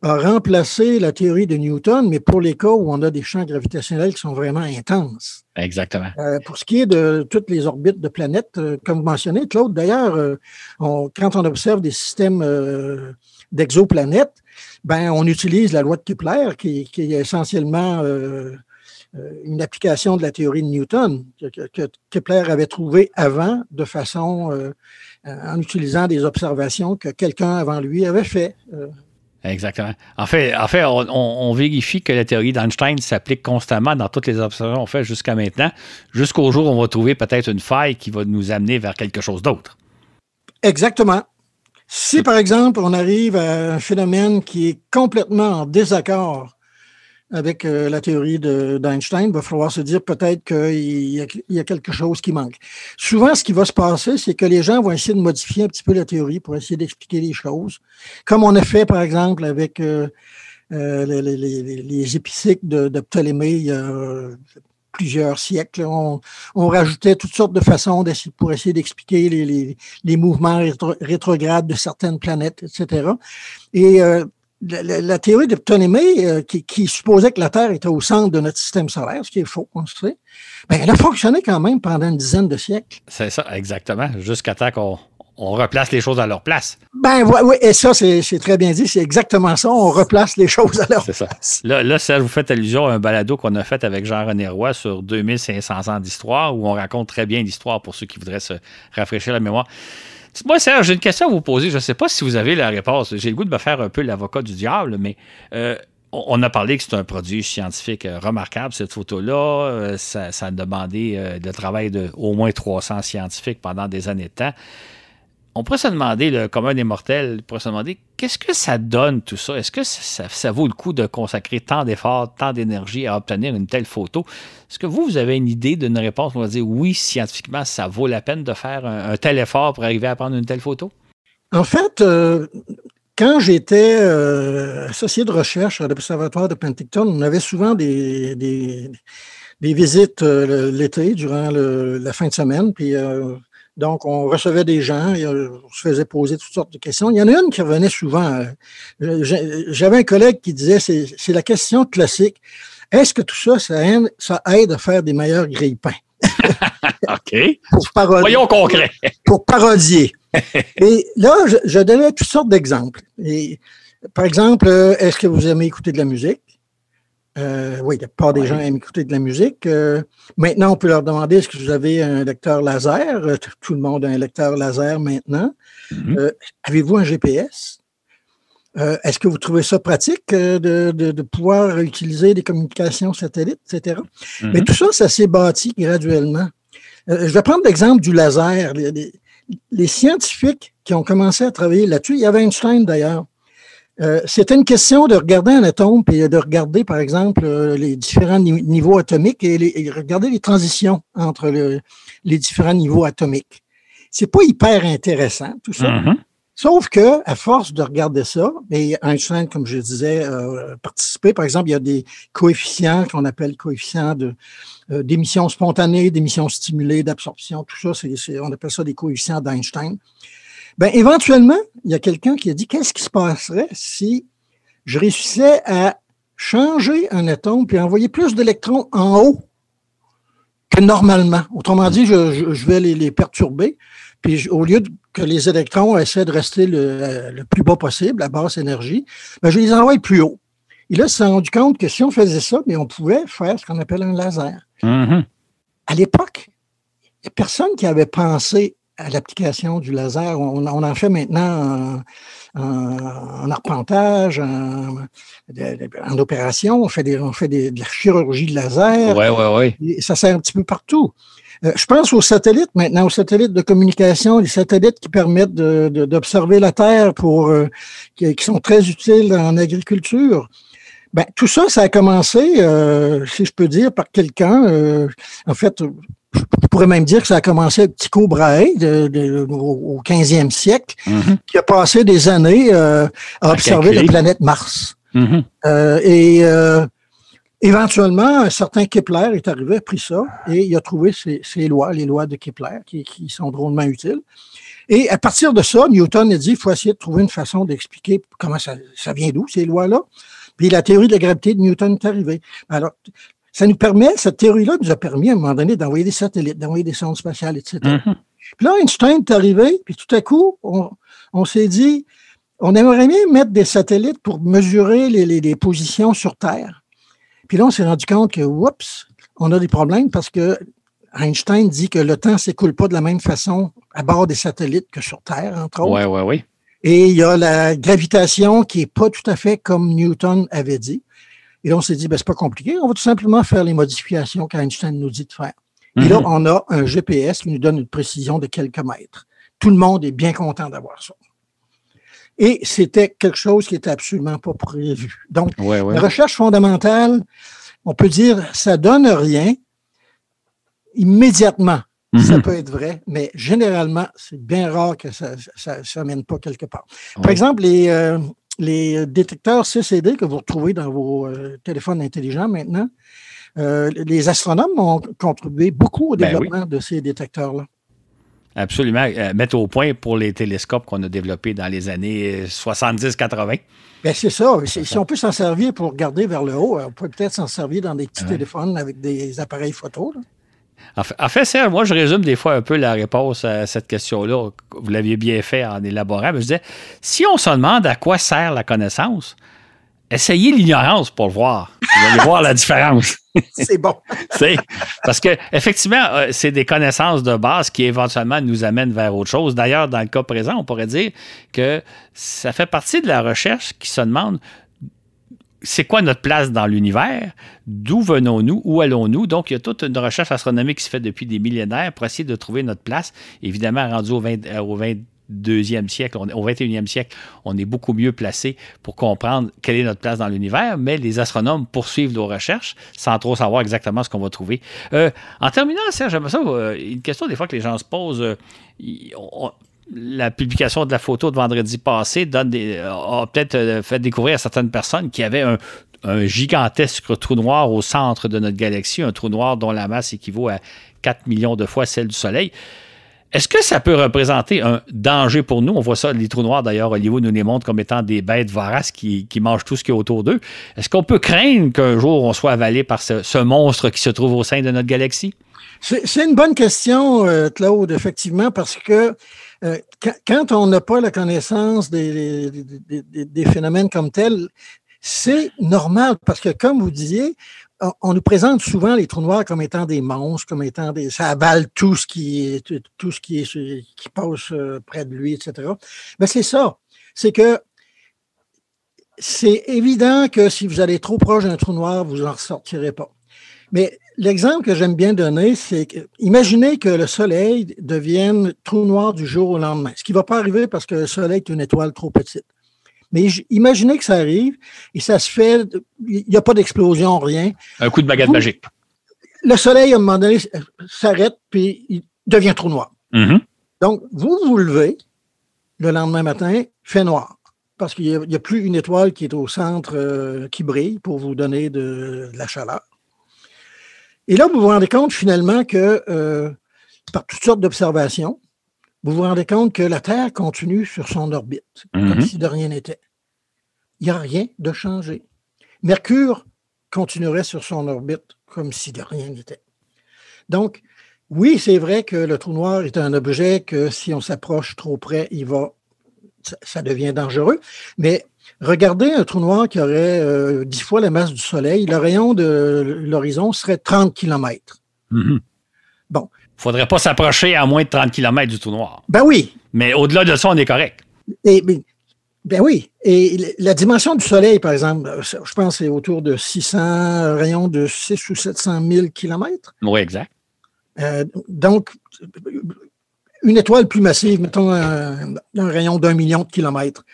Speaker 2: a remplacé la théorie de Newton, mais pour les cas où on a des champs gravitationnels qui sont vraiment intenses.
Speaker 1: Exactement.
Speaker 2: Euh, pour ce qui est de toutes les orbites de planètes, euh, comme vous mentionnez, Claude, d'ailleurs, euh, quand on observe des systèmes d'exoplanètes, ben, on utilise la loi de Kepler, qui, est essentiellement une application de la théorie de Newton, que, que Kepler avait trouvée avant de façon, en utilisant des observations que quelqu'un avant lui avait fait.
Speaker 1: Exactement. En fait, en fait on, vérifie que la théorie d'Einstein s'applique constamment dans toutes les observations qu'on fait jusqu'à maintenant, jusqu'au jour où on va trouver peut-être une faille qui va nous amener vers quelque chose d'autre.
Speaker 2: Exactement. Si, par exemple, on arrive à un phénomène qui est complètement en désaccord avec euh, la théorie d'Einstein, il va falloir se dire peut-être qu'il y, a quelque chose qui manque. Souvent, ce qui va se passer, c'est que les gens vont essayer de modifier un petit peu la théorie pour essayer d'expliquer les choses, comme on a fait, par exemple, avec euh, euh, les, les, de, Ptolémée il y a plusieurs siècles. On, rajoutait toutes sortes de façons pour essayer d'expliquer les, mouvements rétrogrades de certaines planètes, etc. Et la, théorie de Ptolémée, euh, qui, supposait que la Terre était au centre de notre système solaire, ce qui est faux, on sait, ben, elle a fonctionné quand même pendant une dizaine de siècles.
Speaker 1: C'est ça, exactement, jusqu'à temps qu'on on replace les choses à leur place.
Speaker 2: Ben oui, et ça, c'est très bien dit. C'est exactement ça. On replace les choses à leur place.
Speaker 1: Ça. Là, là, Serge, vous faites allusion à un balado qu'on a fait avec Jean-René Roy sur 2500 ans d'histoire, où on raconte très bien l'histoire pour ceux qui voudraient se rafraîchir la mémoire. Moi, Serge, j'ai une question à vous poser. Je ne sais pas si vous avez la réponse. J'ai le goût de me faire un peu l'avocat du diable, mais euh, on a parlé que c'est un produit scientifique euh, remarquable, cette photo-là. Euh, ça, ça, a demandé le travail de au moins 300 scientifiques pendant des années de temps on pourrait se demander, le commun des mortels pourrait se demander qu'est-ce que ça donne tout ça? Est-ce que ça, vaut le coup de consacrer tant d'efforts, tant d'énergie à obtenir une telle photo? Est-ce que vous, vous avez une idée d'une réponse on va dire oui, scientifiquement, ça vaut la peine de faire un, tel effort pour arriver à prendre une telle photo?
Speaker 2: En fait, euh, quand j'étais euh, associé de recherche à l'Observatoire de Penticton, on avait souvent des, des, visites euh, l'été durant la fin de semaine. Puis donc, on recevait des gens, et on se faisait poser toutes sortes de questions. Il y en a une qui revenait souvent. Euh, j'avais un collègue qui disait, c'est la question classique. Est-ce que tout ça, ça aide, ça aide à faire des meilleurs grille-pains?
Speaker 1: OK. Voyons concret.
Speaker 2: pour parodier. Et là, je, donnais toutes sortes d'exemples. par exemple, euh, est-ce que vous aimez écouter de la musique? Euh, oui, la plupart des gens aiment écouter de la musique. Euh, maintenant, on peut leur demander est-ce que vous avez un lecteur laser? Euh, Tout le monde a un lecteur laser maintenant. Mm-hmm. Avez-vous un GPS Est-ce que vous trouvez ça pratique de, pouvoir utiliser des communications satellites, etc. Mais mm-hmm. tout ça, ça s'est bâti graduellement. je vais prendre l'exemple du laser. les, scientifiques qui ont commencé à travailler là-dessus, il y avait Einstein d'ailleurs. Euh, c'était une question de regarder un atome et de regarder, par exemple, euh, les différents niveaux atomiques et, regarder les transitions entre les différents niveaux atomiques. C'est pas hyper intéressant, tout ça. Mm-hmm. Sauf que, à force de regarder ça, et Einstein, comme je disais, euh, participer, par exemple, il y a des coefficients qu'on appelle coefficients de, euh, d'émission spontanée, d'émission stimulée, d'absorption, tout ça, on appelle ça des coefficients d'Einstein. Ben, éventuellement, il y a quelqu'un qui a dit qu'est-ce qui se passerait si je réussissais à changer un atome puis envoyer plus d'électrons en haut que normalement? Autrement dit, je, vais les, perturber, puis au lieu que les électrons essaient de rester le, plus bas possible, à basse énergie, ben, je les envoie plus haut. Et là, ils se sont rendu compte que si on faisait ça, mais ben, on pouvait faire ce qu'on appelle un laser.
Speaker 1: Mm-hmm.
Speaker 2: À l'époque, il n'y a personne qui avait pensé à l'application du laser. On, en fait maintenant en, arpentage, en, opération. On fait, des, on fait de la chirurgie de laser.
Speaker 1: Oui, oui, oui.
Speaker 2: Ça sert un petit peu partout. Euh, je pense aux satellites maintenant, aux satellites de communication, les satellites qui permettent d'observer la Terre pour euh, qui, sont très utiles en agriculture. Ben, tout ça, ça a commencé, euh, si je peux dire, par quelqu'un. en fait, je pourrais même dire que ça a commencé avec Tycho Brahe de, au 15e siècle, mm-hmm. qui a passé des années euh, à, observer la planète Mars.
Speaker 1: Mm-hmm.
Speaker 2: Euh, et euh, éventuellement, un certain Kepler est arrivé, a pris ça, et il a trouvé ces, lois, les lois de Kepler, qui, sont drôlement utiles. Et à partir de ça, Newton a dit, il faut essayer de trouver une façon d'expliquer comment ça, ça vient d'où, ces lois-là. Puis la théorie de la gravité de Newton est arrivée. Alors, ça nous permet, cette théorie-là nous a permis à un moment donné d'envoyer des satellites, d'envoyer des sondes spatiales, etc. Mm-hmm. Puis là, Einstein est arrivé, puis tout à coup, on, s'est dit, on aimerait bien mettre des satellites pour mesurer les, positions sur Terre. Puis là, on s'est rendu compte que, oups, on a des problèmes parce que Einstein dit que le temps ne s'écoule pas de la même façon à bord des satellites que sur Terre, entre autres.
Speaker 1: Oui, oui, oui.
Speaker 2: Et il y a la gravitation qui n'est pas tout à fait comme Newton avait dit. Et là, on s'est dit, ben, c'est pas compliqué, on va tout simplement faire les modifications qu'Einstein nous dit de faire. Et là, mhm. on a un GPS qui nous donne une précision de quelques mètres. Tout le monde est bien content d'avoir ça. Et c'était quelque chose qui n'était absolument pas prévu. Donc, la recherche fondamentale, on peut dire, ça donne rien immédiatement. Ça mhm. peut être vrai, mais généralement, c'est bien rare que ça ne mène pas quelque part. Par exemple, les, euh, les détecteurs CCD que vous retrouvez dans vos euh, téléphones intelligents maintenant, les astronomes ont contribué beaucoup au ben développement de ces détecteurs-là.
Speaker 1: Absolument. Euh, mettre au point pour les télescopes qu'on a développés dans les années 70-80.
Speaker 2: Ben c'est ça. Si on peut s'en servir pour regarder vers le haut, on peut peut-être s'en servir dans des petits téléphones avec des appareils photo.
Speaker 1: En fait, fait moi, je résume des fois un peu la réponse à cette question-là. Vous l'aviez bien fait en élaborant. Mais je disais, si on se demande à quoi sert la connaissance, essayez l'ignorance pour le voir. Vous allez voir la différence.
Speaker 2: c'est bon.
Speaker 1: parce que effectivement, euh, c'est des connaissances de base qui éventuellement nous amènent vers autre chose. D'ailleurs, dans le cas présent, on pourrait dire que ça fait partie de la recherche qui se demande c'est quoi notre place dans l'univers, d'où venons-nous, où allons-nous? Donc, il y a toute une recherche astronomique qui se fait depuis des millénaires pour essayer de trouver notre place. Évidemment, rendu au 20, au 20 deuxième siècle, au 21e siècle, on est beaucoup mieux placé pour comprendre quelle est notre place dans l'univers, mais les astronomes poursuivent nos recherches sans trop savoir exactement ce qu'on va trouver. Euh, en terminant, Serge, ça, euh, une question des fois que les gens se posent. Euh, la publication de la photo de vendredi passé donne a peut-être fait découvrir à certaines personnes qu'il y avait un, un gigantesque trou noir au centre de notre galaxie, un trou noir dont la masse équivaut à 4 millions de fois celle du Soleil. Est-ce que ça peut représenter un danger pour nous? On voit ça, les trous noirs d'ailleurs, Hollywood nous les montre comme étant des bêtes voraces qui, mangent tout ce qui est autour d'eux. Est-ce qu'on peut craindre qu'un jour on soit avalé par ce, monstre qui se trouve au sein de notre galaxie?
Speaker 2: C'est une bonne question, euh, Claude, effectivement, parce que euh, quand on n'a pas la connaissance des, phénomènes comme tels, c'est normal parce que, comme vous disiez, on nous présente souvent les trous noirs comme étant des monstres, comme étant des. ça avale tout ce qui est tout ce qui est qui passe euh, près de lui, etc. Mais c'est ça. C'est que c'est évident que si vous allez trop proche d'un trou noir, vous n'en ressortirez pas. Mais l'exemple que j'aime bien donner, c'est que imaginez que le Soleil devienne trou noir du jour au lendemain. Ce qui ne va pas arriver parce que le Soleil est une étoile trop petite. Mais imaginez que ça arrive et ça se fait, il n'y a pas d'explosion, rien.
Speaker 1: Un coup de baguette magique.
Speaker 2: Le soleil, à un moment donné, s'arrête puis il devient trop noir. Mm-hmm. Donc, vous vous levez le lendemain matin, fait noir. Parce qu'il n'y a, plus une étoile qui est au centre euh, qui brille pour vous donner de, la chaleur. Et là, vous vous rendez compte finalement que euh, par toutes sortes d'observations, vous vous rendez compte que la Terre continue sur son orbite, comme mhm. si de rien n'était. Il n'y a rien de changé. Mercure continuerait sur son orbite comme si de rien n'était. Donc, oui, c'est vrai que le trou noir est un objet que si on s'approche trop près, il va, ça, devient dangereux. Mais regardez un trou noir qui aurait euh, dix fois la masse du Soleil, le rayon de l'horizon serait 30 km. Mhm.
Speaker 1: Bon, faudrait pas s'approcher à moins de 30 km du trou noir.
Speaker 2: Ben oui.
Speaker 1: Mais au-delà de ça, on est correct.
Speaker 2: Et, ben, oui. Et la dimension du Soleil, par exemple, je pense que c'est autour de 600 rayons de 6 ou 700 000 km.
Speaker 1: Oui, exact.
Speaker 2: Euh, donc, une étoile plus massive, mettons un, rayon d'un million de kilomètres.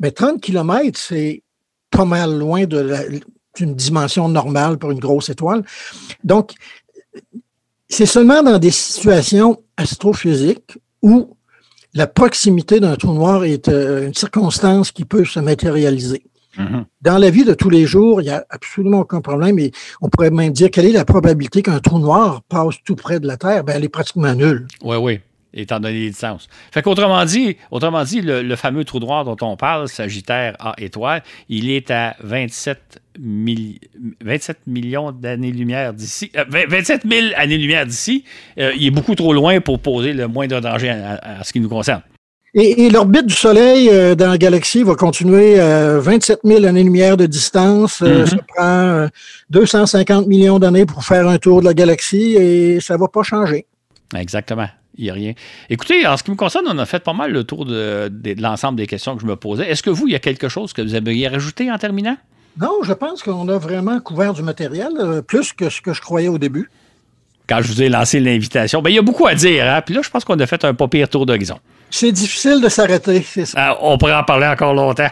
Speaker 2: Mais 30 km, c'est pas mal loin d'une dimension normale pour une grosse étoile. Donc, c'est seulement dans des situations astrophysiques où la proximité d'un trou noir est euh, une circonstance qui peut se matérialiser. Mm-hmm. Dans la vie de tous les jours, il n'y a absolument aucun problème et on pourrait même dire quelle est la probabilité qu'un trou noir passe tout près de la Terre? Ben, elle est pratiquement nulle.
Speaker 1: Oui, oui étant donné les distances. Fait qu'autrement dit, autrement dit le, fameux trou noir dont on parle, Sagittaire A étoile, il est à 27, 27 millions d'années-lumière d'ici. 27 euh, 000 années-lumière d'ici. Euh, il est beaucoup trop loin pour poser le moindre danger à, ce qui nous concerne.
Speaker 2: Et, l'orbite du Soleil euh, dans la galaxie va continuer à 27 000 années-lumière de distance. Mm-hmm. Ça prend 250 millions d'années pour faire un tour de la galaxie et ça ne va pas changer.
Speaker 1: Exactement. Il n'y a rien. Écoutez, en ce qui me concerne, on a fait pas mal le tour de, l'ensemble des questions que je me posais. Est-ce que vous, il y a quelque chose que vous aimeriez rajouter en terminant?
Speaker 2: Non, je pense qu'on a vraiment couvert du matériel, euh, plus que ce que je croyais au début.
Speaker 1: Quand je vous ai lancé l'invitation, ben, il y a beaucoup à dire. Hein? Puis là, je pense qu'on a fait un pas pire tour d'horizon.
Speaker 2: C'est difficile de s'arrêter, c'est ça.
Speaker 1: Ah, on pourrait en parler encore longtemps.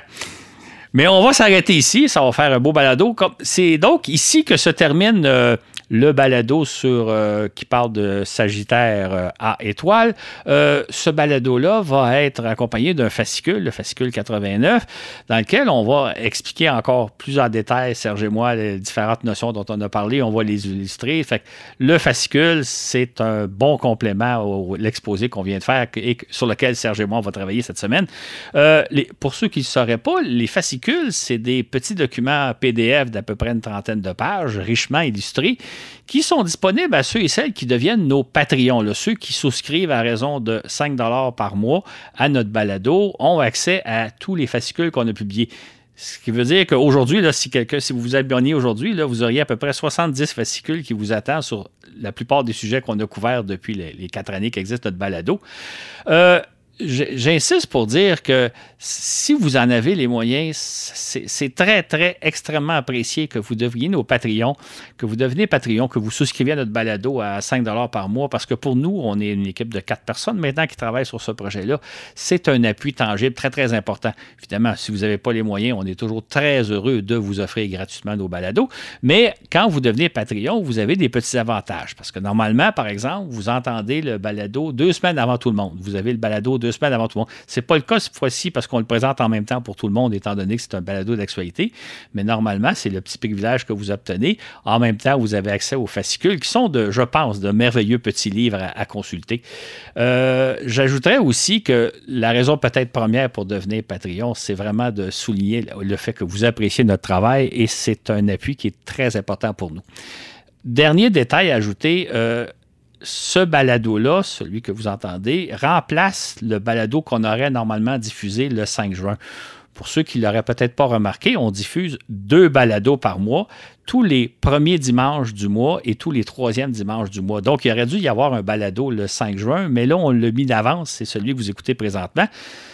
Speaker 1: Mais on va s'arrêter ici. Ça va faire un beau balado. C'est donc ici que se termine euh, le balado sur, euh, qui parle de Sagittaire à étoile. ce balado-là va être accompagné d'un fascicule, le fascicule 89, dans lequel on va expliquer encore plus en détail, Serge et moi, les différentes notions dont on a parlé. On va les illustrer. Le fascicule, c'est un bon complément à l'exposé qu'on vient de faire et sur lequel Serge et moi, on va travailler cette semaine. Pour ceux qui ne sauraient pas, les fascicules, c'est des petits documents PDF d'à peu près une trentaine de pages, richement illustrés, qui sont disponibles à ceux et celles qui deviennent nos Patreons. ceux qui souscrivent à raison de 5 par mois à notre balado ont accès à tous les fascicules qu'on a publiés. Ce qui veut dire qu'aujourd'hui, si si vous vous abonnez aujourd'hui, vous auriez à peu près 70 fascicules qui vous attendent sur la plupart des sujets qu'on a couverts depuis les, quatre années qu'existe notre balado. Euh, J'insiste pour dire que si vous en avez les moyens, c'est très, très extrêmement apprécié que vous deveniez nos Patreons, que vous devenez Patreon, que vous souscriviez à notre balado à 5 par mois, parce que pour nous, on est une équipe de quatre personnes maintenant qui travaillent sur ce projet-là. C'est un appui tangible très, très important. Évidemment, si vous n'avez pas les moyens, on est toujours très heureux de vous offrir gratuitement nos balados. Mais quand vous devenez Patreon, vous avez des petits avantages. Parce que normalement, par exemple, vous entendez le balado deux semaines avant tout le monde. Vous avez le balado deux deux semaines avant tout le monde. Ce n'est pas le cas cette fois-ci parce qu'on le présente en même temps pour tout le monde, étant donné que c'est un balado d'actualité. Mais normalement, c'est le petit privilège que vous obtenez. En même temps, vous avez accès aux fascicules qui sont, de, je pense, de merveilleux petits livres à, consulter. Euh, j'ajouterais aussi que la raison peut-être première pour devenir Patreon, c'est vraiment de souligner le fait que vous appréciez notre travail et c'est un appui qui est très important pour nous. Dernier détail à ajouter, euh, ce balado-là, celui que vous entendez, remplace le balado qu'on aurait normalement diffusé le 5 juin. Pour ceux qui ne l'auraient peut-être pas remarqué, on diffuse deux balados par mois, tous les premiers dimanches du mois et tous les troisièmes dimanches du mois. Donc, il aurait dû y avoir un balado le 5 juin, mais là, on l'a mis d'avance, c'est celui que vous écoutez présentement.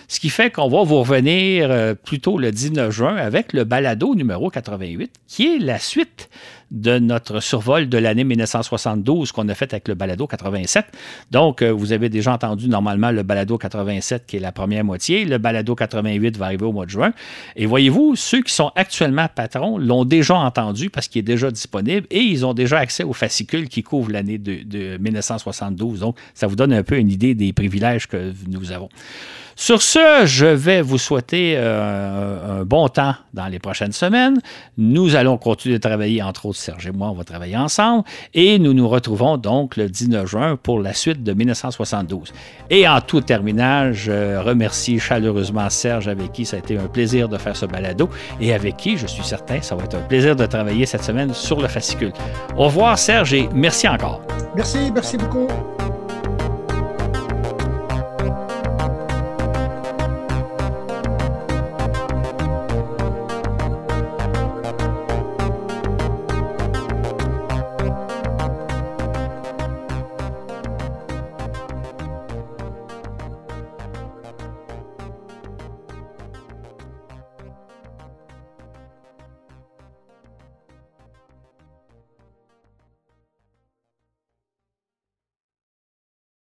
Speaker 1: Ce qui fait qu'on va vous revenir euh, plutôt le 19 juin avec le balado numéro 88, qui est la suite de notre survol de l'année 1972 qu'on a fait avec le balado 87. Donc, euh, vous avez déjà entendu normalement le balado 87 qui est la première moitié. Le balado 88 va arriver au mois de juin. Et voyez-vous, ceux qui sont actuellement patrons l'ont déjà entendu parce qu'il est déjà disponible et ils ont déjà accès aux fascicules qui couvrent l'année de, de 1972. Donc, ça vous donne un peu une idée des privilèges que nous avons. Sur ce, je vais vous souhaiter euh, un bon temps dans les prochaines semaines. Nous allons continuer de travailler, entre autres, Serge et moi, on va travailler ensemble. Et nous nous retrouvons donc le 19 juin pour la suite de 1972. Et en tout terminant, je remercie chaleureusement Serge, avec qui ça a été un plaisir de faire ce balado et avec qui, je suis certain, ça va être un plaisir de travailler cette semaine sur le fascicule. Au revoir, Serge, et merci encore.
Speaker 2: Merci, merci beaucoup.